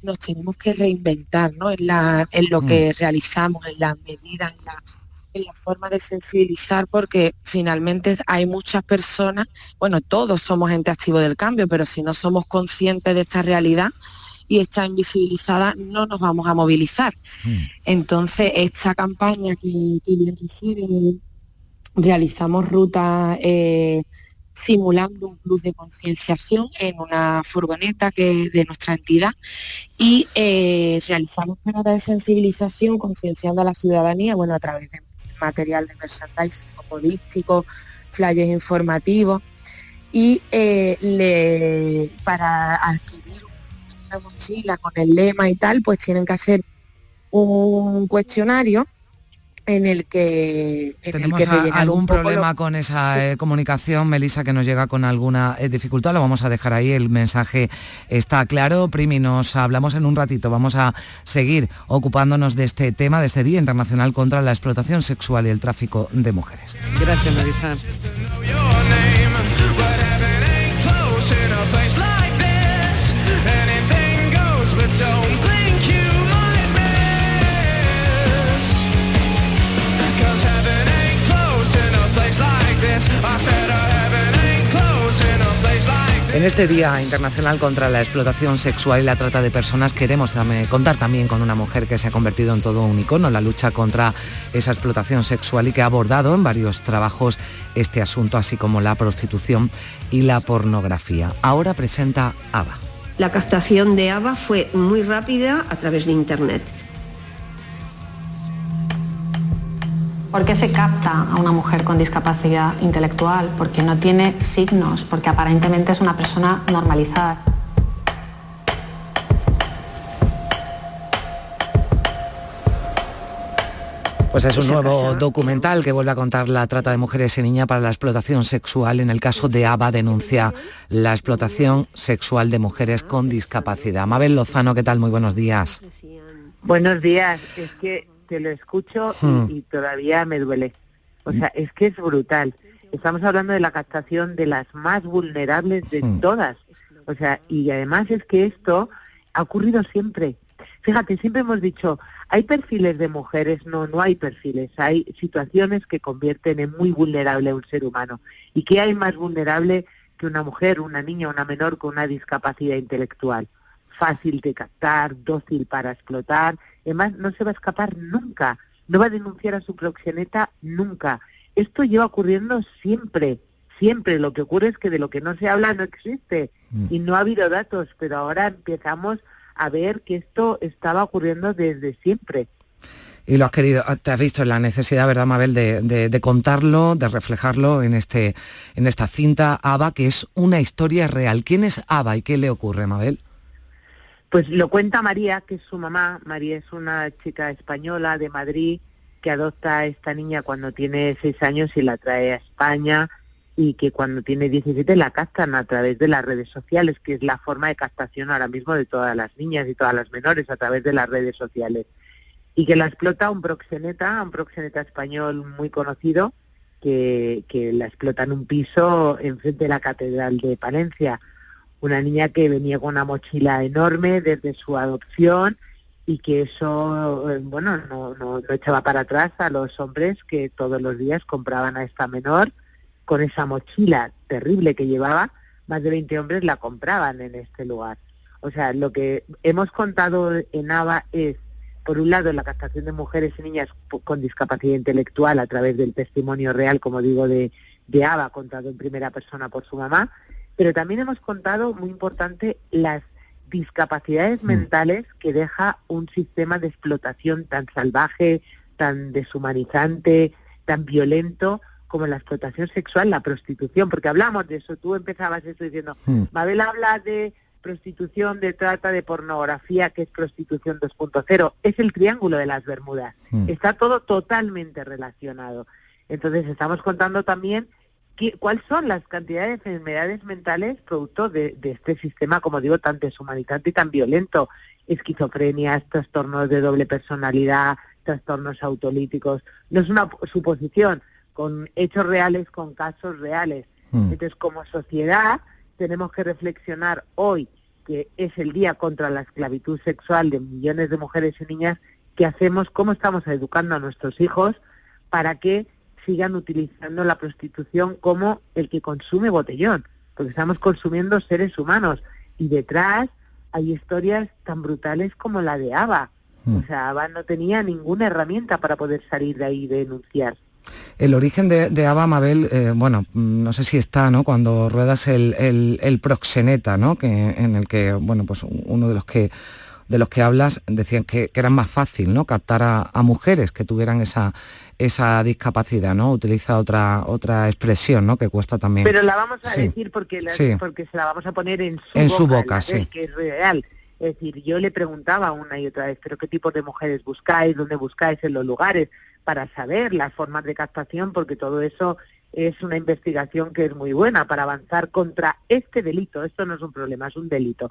nos tenemos que reinventar ¿no? en, la, en lo que mm. realizamos, en las medidas, en la en la forma de sensibilizar porque finalmente hay muchas personas, bueno, todos somos gente activo del cambio, pero si no somos conscientes de esta realidad y está invisibilizada, no nos vamos a movilizar. Mm. Entonces, esta campaña que, bien refiere, realizamos rutas eh, simulando un plus de concienciación en una furgoneta que de nuestra entidad y eh, realizamos paradas de sensibilización concienciando a la ciudadanía, bueno, a través de material de merchandising podístico, flyers informativos y eh, para adquirir una mochila con el lema y tal, pues tienen que hacer un cuestionario en el que tenemos algún problema con esa eh, comunicación Melissa que nos llega con alguna eh, dificultad lo vamos a dejar ahí el mensaje está claro. Primi nos hablamos en un ratito vamos a seguir ocupándonos de este tema de este día internacional contra la explotación sexual y el tráfico de mujeres. Gracias Melissa En este Día Internacional contra la Explotación Sexual y la Trata de Personas queremos contar también con una mujer que se ha convertido en todo un icono en la lucha contra esa explotación sexual y que ha abordado en varios trabajos este asunto, así como la prostitución y la pornografía. Ahora presenta ABA. La captación de ABA fue muy rápida a través de Internet. ¿Por qué se capta a una mujer con discapacidad intelectual? Porque no tiene signos, porque aparentemente es una persona normalizada. Pues es un nuevo documental que vuelve a contar la trata de mujeres y niñas para la explotación sexual. En el caso de ABA denuncia la explotación sexual de mujeres con discapacidad. Mabel Lozano, ¿qué tal? Muy buenos días. Buenos días. Es que lo escucho hmm. y, todavía me duele. O sea, es que es brutal. Estamos hablando de la captación de las más vulnerables de hmm. todas. O sea, y además es que esto ha ocurrido siempre. Fíjate, siempre hemos dicho, hay perfiles de mujeres, no, no hay perfiles, hay situaciones que convierten en muy vulnerable a un ser humano. ¿Y qué hay más vulnerable que una mujer, una niña, una menor con una discapacidad intelectual? Fácil de captar, dócil para explotar Además, no se va a escapar nunca, no va a denunciar a su proxeneta nunca. Esto lleva ocurriendo siempre, siempre. Lo que ocurre es que de lo que no se habla no existe mm. y no ha habido datos, pero ahora empezamos a ver que esto estaba ocurriendo desde siempre. Y lo has querido, te has visto en la necesidad, ¿verdad, Mabel, de, de, contarlo, de reflejarlo en, este, en esta cinta ABA, que es una historia real. ¿Quién es ABA y qué le ocurre, Mabel? Pues lo cuenta María, que es su mamá. María es una chica española de Madrid que adopta a esta niña cuando tiene seis años y la trae a España y que cuando tiene 17 la captan a través de las redes sociales, que es la forma de captación ahora mismo de todas las niñas y todas las menores a través de las redes sociales. Y que la explota un proxeneta, un proxeneta español muy conocido, que, que la explota en un piso enfrente de la Catedral de Palencia una niña que venía con una mochila enorme desde su adopción y que eso, eh, bueno, no, no, echaba para atrás a los hombres que todos los días compraban a esta menor con esa mochila terrible que llevaba, más de 20 hombres la compraban en este lugar. O sea, lo que hemos contado en ABA es, por un lado, la captación de mujeres y niñas con discapacidad intelectual a través del testimonio real, como digo, de, de ABA, contado en primera persona por su mamá, pero también hemos contado, muy importante, las discapacidades mm. mentales que deja un sistema de explotación tan salvaje, tan deshumanizante, tan violento como la explotación sexual, la prostitución, porque hablamos de eso, tú empezabas eso diciendo, mm. Mabel habla de prostitución, de trata, de pornografía, que es prostitución 2.0, es el triángulo de las Bermudas, mm. está todo totalmente relacionado. Entonces estamos contando también ¿Cuáles son las cantidades de enfermedades mentales producto de, este sistema, como digo, tan deshumanizante y tan violento? Esquizofrenia, trastornos de doble personalidad, trastornos autolíticos. No es una suposición, con hechos reales, con casos reales. Mm. Entonces, como sociedad, tenemos que reflexionar hoy, que es el día contra la esclavitud sexual de millones de mujeres y niñas, qué hacemos, cómo estamos educando a nuestros hijos para que sigan utilizando la prostitución como el que consume botellón, porque estamos consumiendo seres humanos y detrás hay historias tan brutales como la de Ava. O sea, Ava no tenía ninguna herramienta para poder salir de ahí y denunciar. El origen de, de Ava Mabel, eh, bueno, no sé si está, ¿no? Cuando ruedas el, el, el proxeneta, ¿no? Que, en el que, bueno, pues uno de los que de los que hablas decían que, que era más fácil, ¿no? Captar a, a, mujeres que tuvieran esa esa discapacidad, ¿no? Utiliza otra otra expresión, ¿no? Que cuesta también. Pero la vamos a Sí. decir porque la- Sí. porque se la vamos a poner en su En boca, su sí. que es real. Es decir, yo le preguntaba una y otra vez, pero qué tipo de mujeres buscáis, dónde buscáis en los lugares para saber las formas de captación, porque todo eso es una investigación que es muy buena para avanzar contra este delito. Esto no es un problema, es un delito.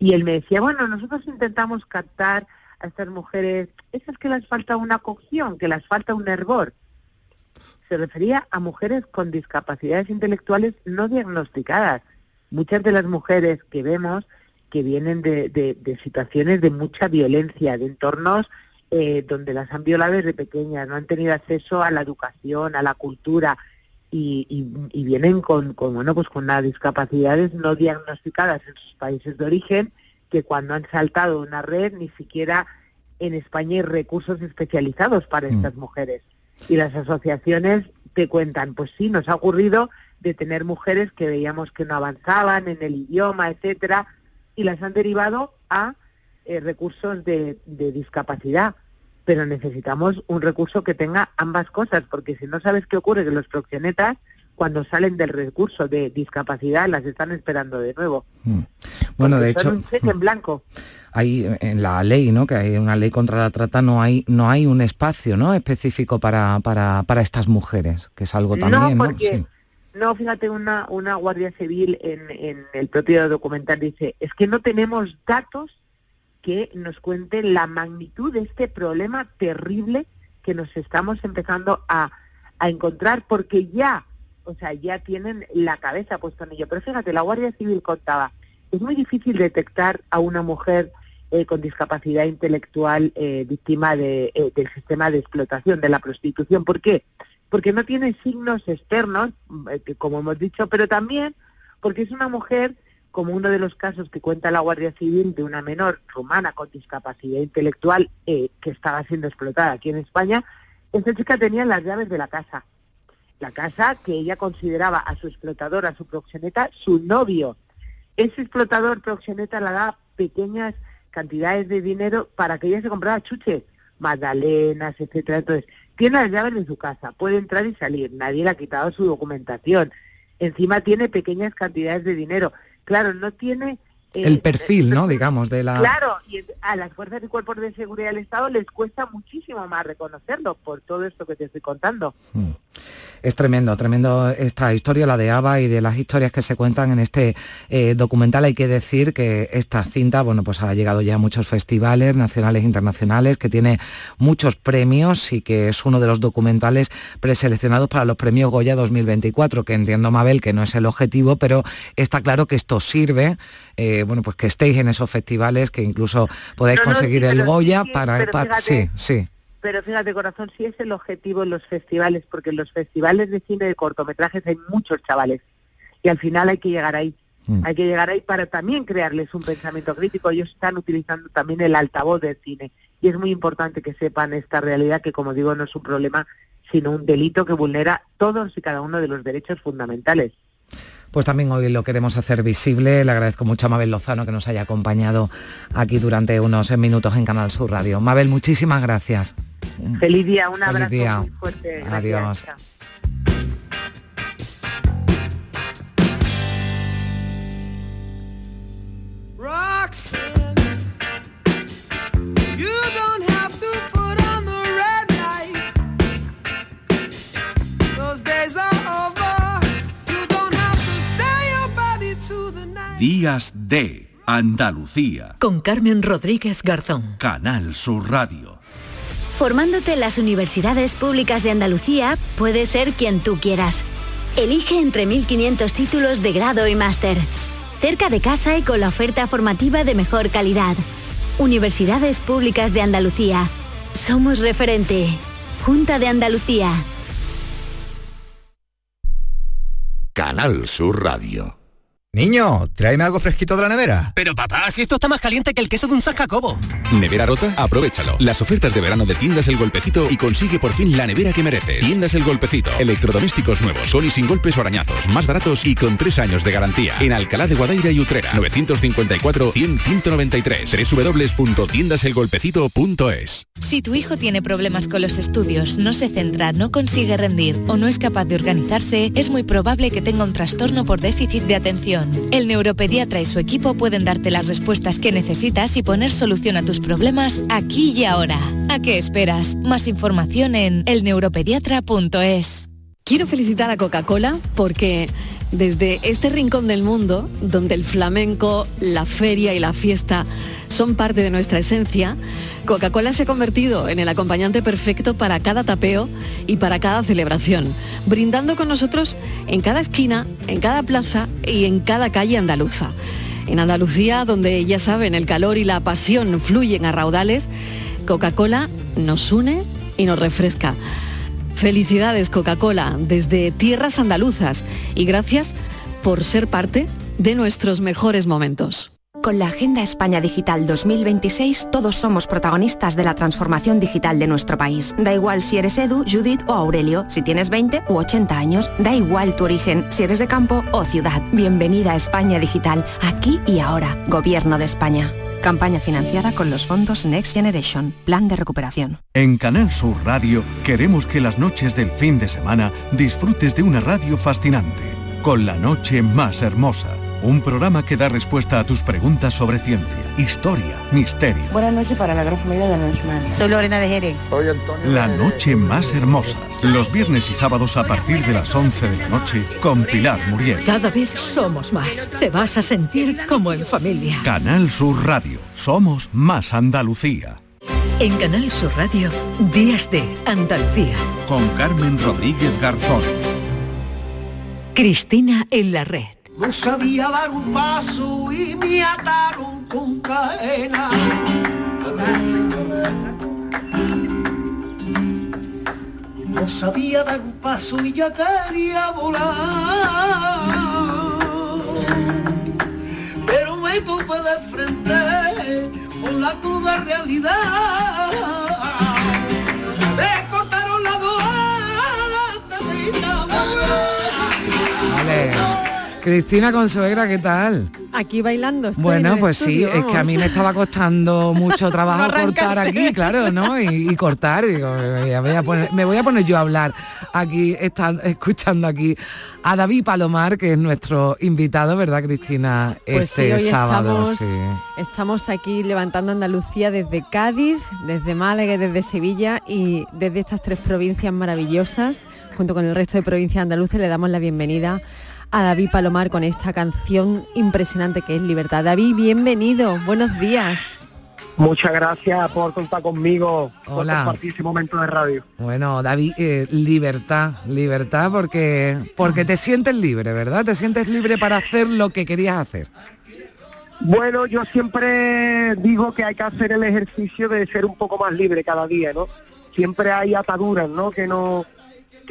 Y él me decía, bueno, nosotros intentamos captar a estas mujeres, esas que les falta una cocción, que les falta un hervor. Se refería a mujeres con discapacidades intelectuales no diagnosticadas. Muchas de las mujeres que vemos que vienen de, de- situaciones de mucha violencia, de entornos eh, donde las han violado desde pequeñas, no han tenido acceso a la educación, a la cultura y, vienen con, con, bueno, pues con discapacidades no diagnosticadas en sus países de origen, que cuando han saltado una red ni siquiera en España hay recursos especializados para estas mujeres. Y las asociaciones te cuentan, pues sí, nos ha ocurrido de tener mujeres que veíamos que no avanzaban en el idioma, etcétera, y las han derivado a eh, recursos de, de discapacidad. Pero necesitamos un recurso que tenga ambas cosas, porque si no sabes qué ocurre, que los proxenetas, cuando salen del recurso de discapacidad, las están esperando de nuevo. Bueno, de hecho, un cheque en blanco. hay en la ley, ¿no? Que hay una ley contra la trata, no hay, no hay un espacio, ¿no? Específico para, para, para estas mujeres, que es algo también, ¿no? porque, Sí. no, fíjate, una, una guardia civil en, en el propio documental dice, es que no tenemos datos que nos cuenten la magnitud de este problema terrible que nos estamos empezando a, a encontrar, porque ya, o sea, ya tienen la cabeza puesta en ello. Pero fíjate, la Guardia Civil contaba, es muy difícil detectar a una mujer eh, con discapacidad intelectual eh, víctima de, eh, del sistema de explotación, de la prostitución. ¿Por qué? Porque no tiene signos externos, eh, como hemos dicho, pero también porque es una mujer, como uno de los casos que cuenta la Guardia Civil de una menor rumana con discapacidad intelectual que estaba siendo explotada aquí en España, esta chica tenía las llaves de la casa. La casa que ella consideraba a su explotador, a su proxeneta, su novio. Ese explotador proxeneta le da pequeñas cantidades de dinero para que ella se comprara chuches, magdalenas, etcétera. Entonces, tiene las llaves de su casa, puede entrar y salir, nadie le ha quitado su documentación. Encima tiene pequeñas cantidades de dinero. Claro, no tiene... eh, El perfil, ¿no? Digamos, de la... Claro, y a las fuerzas y cuerpos de seguridad del Estado les cuesta muchísimo más reconocerlo por todo esto que te estoy contando. Es tremendo, tremendo esta historia, la de Ava y de las historias que se cuentan en este eh, documental. Hay que decir que esta cinta, bueno, pues ha llegado ya a muchos festivales nacionales e internacionales, que tiene muchos premios y que es uno de los documentales preseleccionados para los premios Goya 2024, que entiendo, Mabel, que no es el objetivo, pero está claro que esto sirve, eh, bueno, pues que estéis en esos festivales, que incluso podáis No, no, conseguir sí, el Goya sí, para... para- sí, fíjate, sí. Pero fíjate, corazón, sí es el objetivo en los festivales, porque en los festivales de cine de cortometrajes hay muchos chavales y al final hay que llegar ahí. Mm. Hay que llegar ahí para también crearles un pensamiento crítico. Ellos están utilizando también el altavoz del cine y es muy importante que sepan esta realidad que, como digo, no es un problema, sino un delito que vulnera todos y cada uno de los derechos fundamentales. Pues también hoy lo queremos hacer visible. Le agradezco mucho a Mabel Lozano que nos haya acompañado aquí durante unos minutos en Canal Sur Radio. Mabel, muchísimas gracias. Feliz día, un Feliz abrazo día. muy fuerte. Gracias. Adiós. Días de Andalucía. Con Carmen Rodríguez Garzón. Canal Sur Radio. Formándote en las universidades públicas de Andalucía, puedes ser quien tú quieras. Elige entre 1.500 títulos de grado y máster. Cerca de casa y con la oferta formativa de mejor calidad. Universidades Públicas de Andalucía. Somos referente. Junta de Andalucía. Canal Sur Radio. Niño, tráeme algo fresquito de la nevera. Pero papá, si esto está más caliente que el queso de un San Jacobo. ¿Nevera rota? Aprovechalo. Las ofertas de verano de Tiendas El Golpecito y consigue por fin la nevera que mereces. Tiendas El Golpecito. Electrodomésticos nuevos, con y sin golpes o arañazos, más baratos y con tres años de garantía. En Alcalá de Guadaira y Utrera. 954-100-193. www.tiendaselgolpecito.es Si tu hijo tiene problemas con los estudios, no se centra, no consigue rendir o no es capaz de organizarse, es muy probable que tenga un trastorno por déficit de atención. El neuropediatra y su equipo pueden darte las respuestas que necesitas y poner solución a tus problemas aquí y ahora. ¿A qué esperas? Más información en elneuropediatra.es. Quiero felicitar a Coca-Cola porque desde este rincón del mundo, donde el flamenco, la feria y la fiesta son parte de nuestra esencia, Coca-Cola se ha convertido en el acompañante perfecto para cada tapeo y para cada celebración, brindando con nosotros en cada esquina, en cada plaza y en cada calle andaluza. En Andalucía, donde ya saben, el calor y la pasión fluyen a raudales, Coca-Cola nos une y nos refresca. Felicidades Coca-Cola desde tierras andaluzas y gracias por ser parte de nuestros mejores momentos. Con la Agenda España Digital 2026 todos somos protagonistas de la transformación digital de nuestro país. Da igual si eres Edu, Judith o Aurelio, si tienes 20 u 80 años, da igual tu origen, si eres de campo o ciudad. Bienvenida a España Digital, aquí y ahora, Gobierno de España. Campaña financiada con los fondos Next Generation, Plan de Recuperación. En Canal Sur Radio queremos que las noches del fin de semana disfrutes de una radio fascinante, con la noche más hermosa. Un programa que da respuesta a tus preguntas sobre ciencia, historia, misterio. Buenas noches para la gran familia de Neuschmann. Soy Lorena de Jerez. Soy Antonio. La noche más hermosa. Los viernes y sábados a partir de las 11 de la noche con Pilar Muriel. Cada vez somos más. Te vas a sentir como en familia. Canal Sur Radio. Somos más Andalucía. En Canal Sur Radio, Días de Andalucía. Con Carmen Rodríguez Garzón. Cristina en la red. No sabía dar un paso y me ataron con cadena. No sabía dar un paso y ya quería volar. Pero me topé de frente con la cruda realidad. Cristina Consuegra, ¿qué tal? Aquí bailando. estoy Bueno, pues sí, es que a mí me estaba costando mucho <laughs> trabajo No cortar aquí, claro, ¿no? Y, y cortar, digo, me voy, a poner, me voy a poner yo a hablar aquí, están, escuchando aquí a David Palomar, que es nuestro invitado, ¿verdad, Cristina? Pues este sí, hoy sábado, estamos, sí. estamos aquí levantando Andalucía desde Cádiz, desde Málaga desde Sevilla y desde estas tres provincias maravillosas, junto con el resto de provincias andaluces, le damos la bienvenida a David Palomar con esta canción impresionante que es Libertad. David, bienvenido, buenos días. Muchas gracias por contar conmigo, por Hola. compartir ese momento de radio. Bueno, David, eh, libertad, libertad porque, porque te sientes libre, ¿verdad? Te sientes libre para hacer lo que querías hacer. Bueno, yo siempre digo que hay que hacer el ejercicio de ser un poco más libre cada día, ¿no? Siempre hay ataduras, ¿no? Que no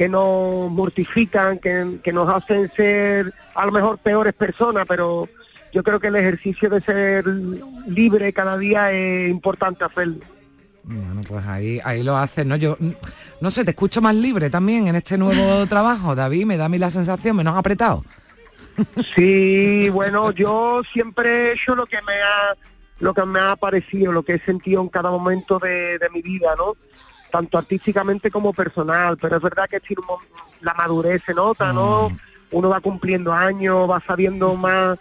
que nos mortifican, que, que nos hacen ser a lo mejor peores personas, pero yo creo que el ejercicio de ser libre cada día es importante hacerlo. Bueno, pues ahí, ahí lo haces, ¿no? Yo, no sé, te escucho más libre también en este nuevo <laughs> trabajo, David, me da a mí la sensación, menos apretado. Sí, bueno, yo siempre he hecho lo que me ha lo que me ha parecido, lo que he sentido en cada momento de, de mi vida, ¿no? Tanto artísticamente como personal, pero es verdad que tiene la madurez se nota, ¿no? Uno va cumpliendo años, va sabiendo más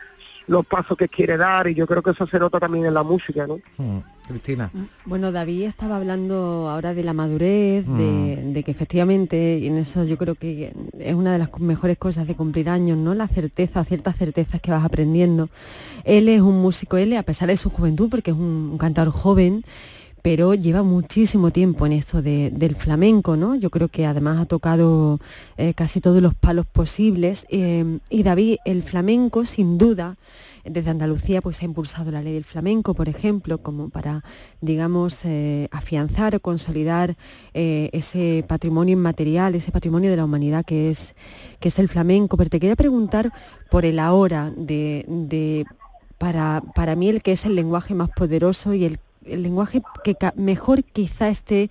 los pasos que quiere dar y yo creo que eso se nota también en la música, ¿no? Mm, Cristina. Bueno, David estaba hablando ahora de la madurez, Mm. de, de que efectivamente, y en eso yo creo que es una de las mejores cosas de cumplir años, ¿no? La certeza, ciertas certezas que vas aprendiendo. Él es un músico, él, a pesar de su juventud, porque es un, un cantador joven, pero lleva muchísimo tiempo en esto de- del flamenco, ¿no? Yo creo que además ha tocado eh, casi todos los palos posibles. eh, y David, el flamenco, sin duda, desde Andalucía pues ha impulsado la ley del flamenco, por ejemplo, como para, digamos, eh, afianzar o consolidar ese patrimonio inmaterial, ese patrimonio de la humanidad que es, que es el flamenco. Pero te quería preguntar por el ahora de, de- para, para mí el que es el lenguaje más poderoso y el, el lenguaje que mejor quizá esté,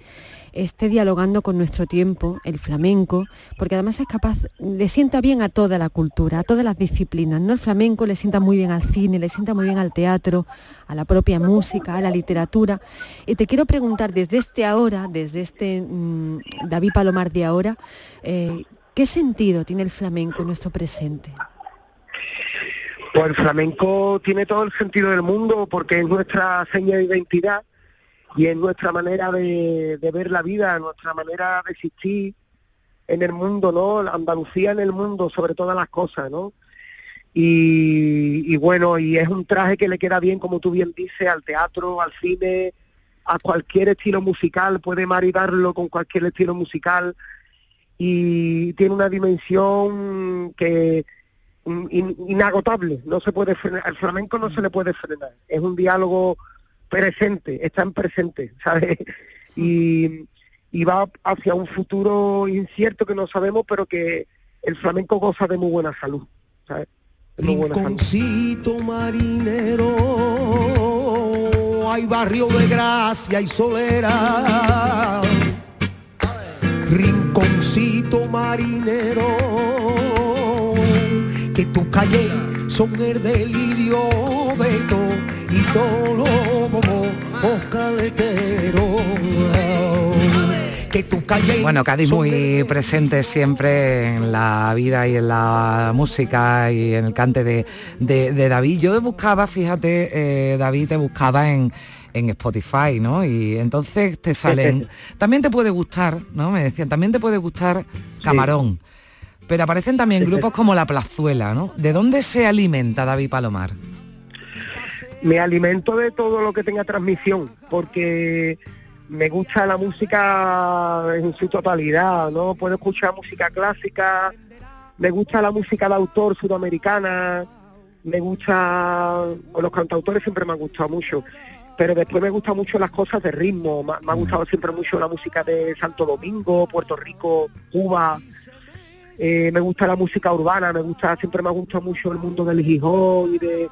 esté dialogando con nuestro tiempo, el flamenco, porque además es capaz, le sienta bien a toda la cultura, a todas las disciplinas, ¿no? El flamenco le sienta muy bien al cine, le sienta muy bien al teatro, a la propia música, a la literatura. Y te quiero preguntar desde este ahora, desde este mm, David Palomar de ahora, eh, ¿qué sentido tiene el flamenco en nuestro presente? Pues el flamenco tiene todo el sentido del mundo porque es nuestra seña de identidad y es nuestra manera de, ver la vida, nuestra manera de existir en el mundo, ¿no? Andalucía en el mundo, sobre todas las cosas, ¿no? Y, y bueno, y es un traje que le queda bien, como tú bien dices, al teatro, al cine, a cualquier estilo musical, puede maridarlo con cualquier estilo musical y tiene una dimensión que in- inagotable, no se puede frenar, al flamenco no se le puede frenar, es un diálogo presente, está en presente, <laughs> ¿sabes? Y, va hacia un futuro incierto que no sabemos, pero que el flamenco goza de muy buena salud, ¿sabes? Marinero, hay barrio de gracia y solera. Rinconcito marinero, calles son el delirio de todo y todo calles Bueno, Cádiz muy presente siempre en la vida y en la música y en el cante de, de- de David. Yo buscaba, fíjate, eh, David, te buscaba en, en Spotify, ¿no? Y entonces te salen... <laughs> También te puede gustar, ¿no? Me decían, también te puede gustar Camarón. Pero aparecen también grupos como La Plazuela, ¿no? ¿De dónde se alimenta David Palomar? me alimento de todo lo que tenga transmisión, porque me gusta la música en su totalidad, ¿no? Puedo escuchar música clásica, me gusta la música de autor sudamericana, me gusta, los cantautores siempre me han gustado mucho, pero después me gustan mucho las cosas de ritmo, me, me ha gustado siempre mucho la música de Santo Domingo, Puerto Rico, Cuba, eh, me gusta la música urbana, me gusta, siempre me ha gustado mucho el mundo del hip hop y de,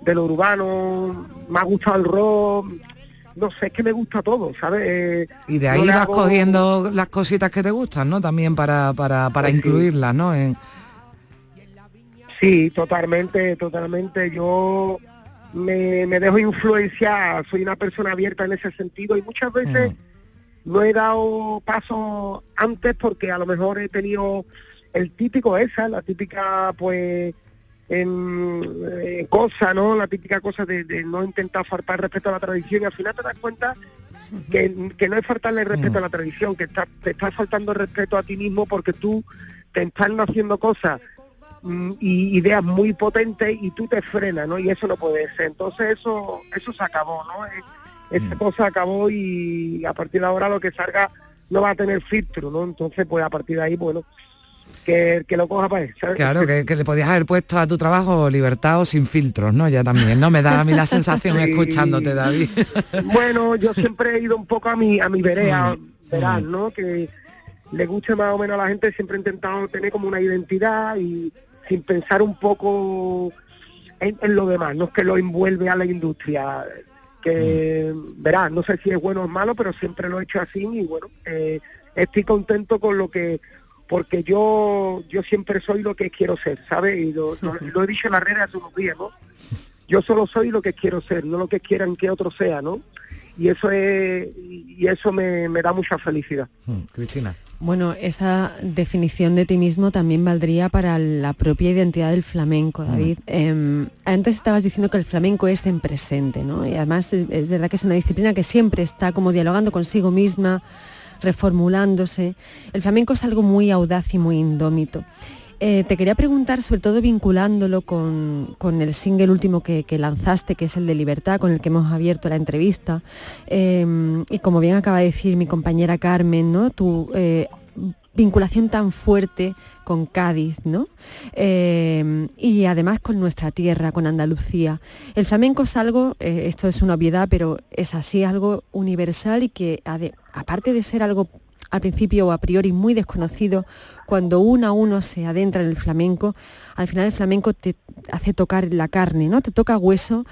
de lo urbano, me ha gustado el rock, no sé, es que me gusta todo, ¿sabes? Eh, Y de ahí vas hago- cogiendo las cositas que te gustan, ¿no? También para, para, para Pues sí. incluirlas, ¿no? En- Sí, totalmente, totalmente. Yo me, me dejo influenciar, soy una persona abierta en ese sentido y muchas veces no he dado paso antes porque a lo mejor he tenido el típico esa, la típica pues en, eh, cosa, ¿no? La típica cosa de, de no intentar faltar respeto a la tradición y al final te das cuenta que, que no es faltarle el respeto a la tradición, que está- te estás faltando el respeto a ti mismo porque tú te estás haciendo cosas mm, y ideas muy potentes y tú te frenas, ¿no? Y eso no puede ser. Entonces eso eso se acabó, ¿no? Eh, Esa cosa acabó y a partir de ahora lo que salga no va a tener filtro, ¿no? Entonces pues a partir de ahí, bueno, que, que lo coja para él, ¿sabes? Claro, que, que le podías haber puesto a tu trabajo libertad o sin filtros, ¿no? Ya también, ¿no? Me da a mí la sensación <laughs> Sí. escuchándote, David. <laughs> Bueno, yo siempre he ido un poco a mi a mi vereda, verás, ¿no? Que le guste más o menos a la gente, siempre he intentado tener como una identidad y sin pensar un poco en, en lo demás, no es que lo envuelve a la industria, que Mm. verás, no sé si es bueno o malo, pero siempre lo he hecho así y bueno, eh, estoy contento con lo que porque yo yo siempre soy lo que quiero ser, ¿sabes? Y lo, lo- lo he dicho en la red hace unos días, ¿no? Yo solo soy lo que quiero ser, no lo que quieran que otro sea, ¿no? Y eso es y eso me, me da mucha felicidad. Mm, Cristina. Bueno, esa definición de ti mismo también valdría para la propia identidad del flamenco, David. Em, antes estabas diciendo que el flamenco es en presente, ¿no? Y además es, es verdad que es una disciplina que siempre está como dialogando consigo misma, reformulándose. El flamenco es algo muy audaz y muy indómito. Eh, te quería preguntar, sobre todo vinculándolo con, con el single último que, que lanzaste, que es el de Libertad, con el que hemos abierto la entrevista. Eh, y como bien acaba de decir mi compañera Carmen, ¿no? Tu eh, vinculación tan fuerte con Cádiz, ¿no? Eh, y además con nuestra tierra, con Andalucía. El flamenco es algo, eh, esto es una obviedad, pero es así, algo universal y que aparte de ser algo al principio o a priori muy desconocido, cuando uno a uno se adentra en el flamenco, al final el flamenco te hace tocar la carne, ¿no? Te toca hueso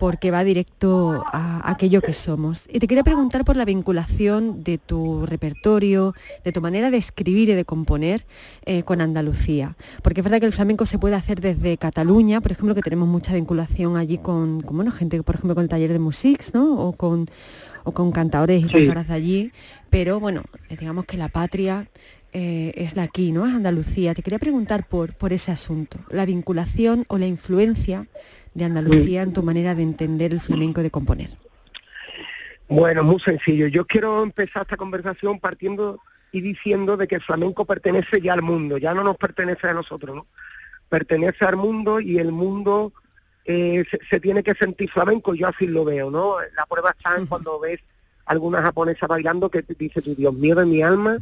porque va directo a aquello que somos. Y te quería preguntar por la vinculación de tu repertorio, de tu manera de escribir y de componer eh, con Andalucía. Porque es verdad que el flamenco se puede hacer desde Cataluña, por ejemplo, que tenemos mucha vinculación allí con, bueno, gente, por ejemplo, con el taller de Musics, ¿no? O con, o con cantadores y Sí. cantadoras de allí. Pero bueno, eh, digamos que la patria eh, es la aquí, ¿no? Es Andalucía. Te quería preguntar por, por ese asunto, la vinculación o la influencia de Andalucía en tu manera de entender el flamenco y de componer. Bueno, muy sencillo. Yo quiero empezar esta conversación partiendo y diciendo de que el flamenco pertenece ya al mundo, ya no nos pertenece a nosotros, ¿no? Pertenece al mundo y el mundo eh, se, se tiene que sentir flamenco, yo así lo veo, ¿no? La prueba está en cuando ves alguna japonesa bailando que te dice, tu Dios mío de mi alma,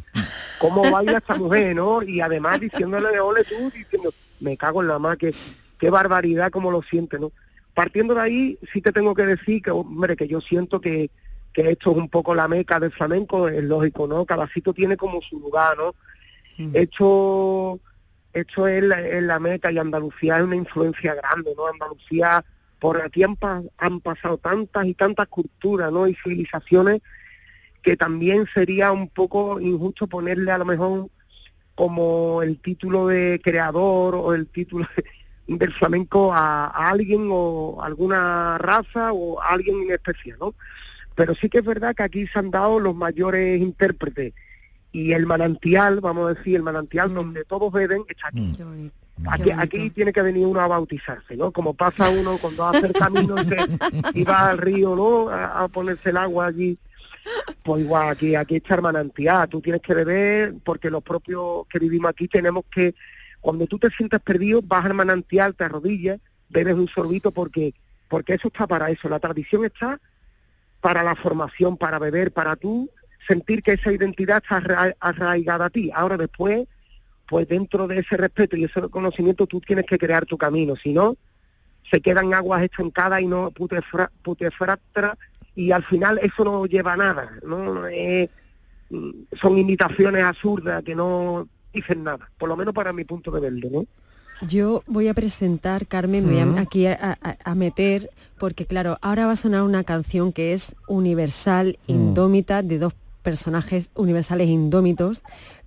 ¿cómo baila esta mujer, no? Y además diciéndole, ole tú, diciendo, me cago en la más, que qué barbaridad como lo siente, ¿no? Partiendo de ahí, sí te tengo que decir que, hombre, que yo siento que, que esto es un poco la meca del flamenco, es lógico, ¿no? Cada sitio tiene como su lugar, ¿no? Esto, esto es la, es la meca y Andalucía es una influencia grande, ¿no? Andalucía, por aquí han, han pasado tantas y tantas culturas, ¿no? Y civilizaciones que también sería un poco injusto ponerle a lo mejor como el título de creador o el título <laughs> del flamenco a, a alguien o alguna raza o a alguien en especial, ¿no? Pero sí que es verdad que aquí se han dado los mayores intérpretes y el manantial, vamos a decir, el manantial donde todos beben está aquí. Aquí, aquí tiene que venir uno a bautizarse, ¿no? Como pasa uno cuando hace el camino y, se- y va al río, ¿no? A, a ponerse el agua allí. Pues igual, aquí, aquí está el manantial, tú tienes que beber, porque los propios que vivimos aquí tenemos que, cuando tú te sientes perdido, vas al manantial, te arrodillas, bebes un sorbito, porque, porque eso está para eso, la tradición está para la formación, para beber, para tú sentir que esa identidad está arra- arraigada a ti. Ahora después, pues dentro de ese respeto y ese conocimiento tú tienes que crear tu camino, si no, se quedan aguas estancadas y no putefra- putefractra y al final eso no lleva a nada, mm, son imitaciones absurdas que no dicen nada, por lo menos para mi punto de verlo, ¿no? Yo voy a presentar, Carmen, me voy a- aquí a, a- a meter, porque claro, ahora va a sonar una canción que es universal, Mm. indómita, de dos personajes universales e indómitos,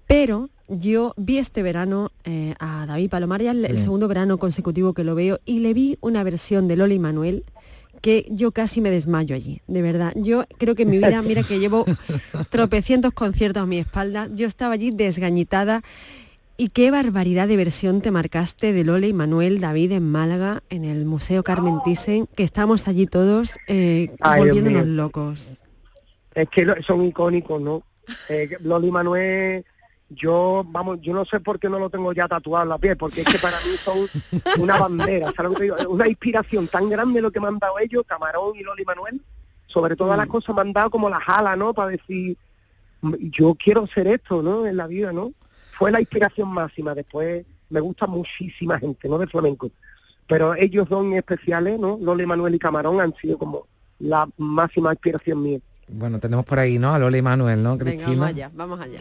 pero yo vi este verano eh, a David Palomar, ya el, segundo verano consecutivo que lo veo, y le vi una versión de Lola y Manuel que yo casi me desmayo allí, de verdad. Yo creo que en mi vida, mira que llevo <laughs> tropecientos conciertos a mi espalda, yo estaba allí desgañitada y qué barbaridad de versión te marcaste de Lola y Manuel David en Málaga, en el Museo Carmen Thyssen, que estamos allí todos eh, Ay, volviéndonos locos. Es que son icónicos, ¿no? Eh, Loli Manuel, yo, vamos, yo no sé por qué no lo tengo ya tatuado en la piel, porque es que para mí son una bandera, ¿sabes lo que digo? Una inspiración tan grande lo que me han dado ellos, Camarón y Loli Manuel, sobre todas las cosas me han dado como la jala, ¿no? Para decir, "Mm, yo quiero ser esto, ¿no? En la vida, ¿no? Fue la inspiración máxima, después me gusta muchísima gente, ¿no? De flamenco. Pero ellos en especiales, ¿no? Loli Manuel y Camarón han sido como la máxima inspiración mía. Bueno, tenemos por ahí, ¿no? A Lola y Manuel, ¿no, Venga, Cristina? vamos allá, vamos allá.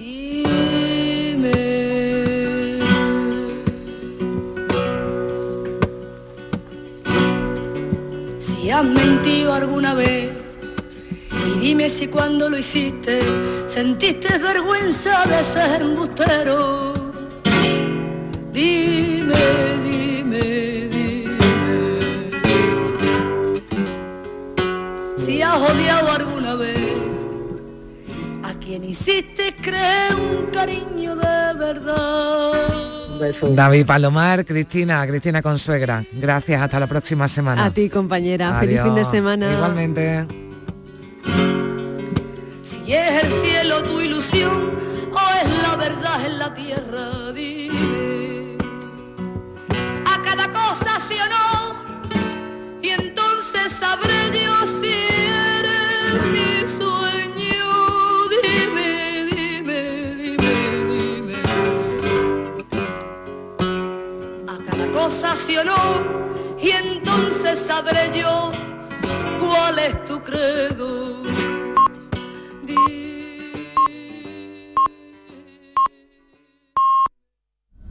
Si has mentido alguna vez y dime si cuando lo hiciste sentiste vergüenza de ser embustero. Dime, dime, dime. Si has odiado alguna vez a quien hiciste creer un cariño de verdad. David Palomar, Cristina, Cristina Consuegra. Gracias, hasta la próxima semana. A ti, compañera. Feliz fin de Adiós. semana. Igualmente. Si es el cielo tu ilusión o es la verdad en la tierra, dime. cosa sí o no, y entonces sabré yo si y entonces sabré yo cuál es tu credo.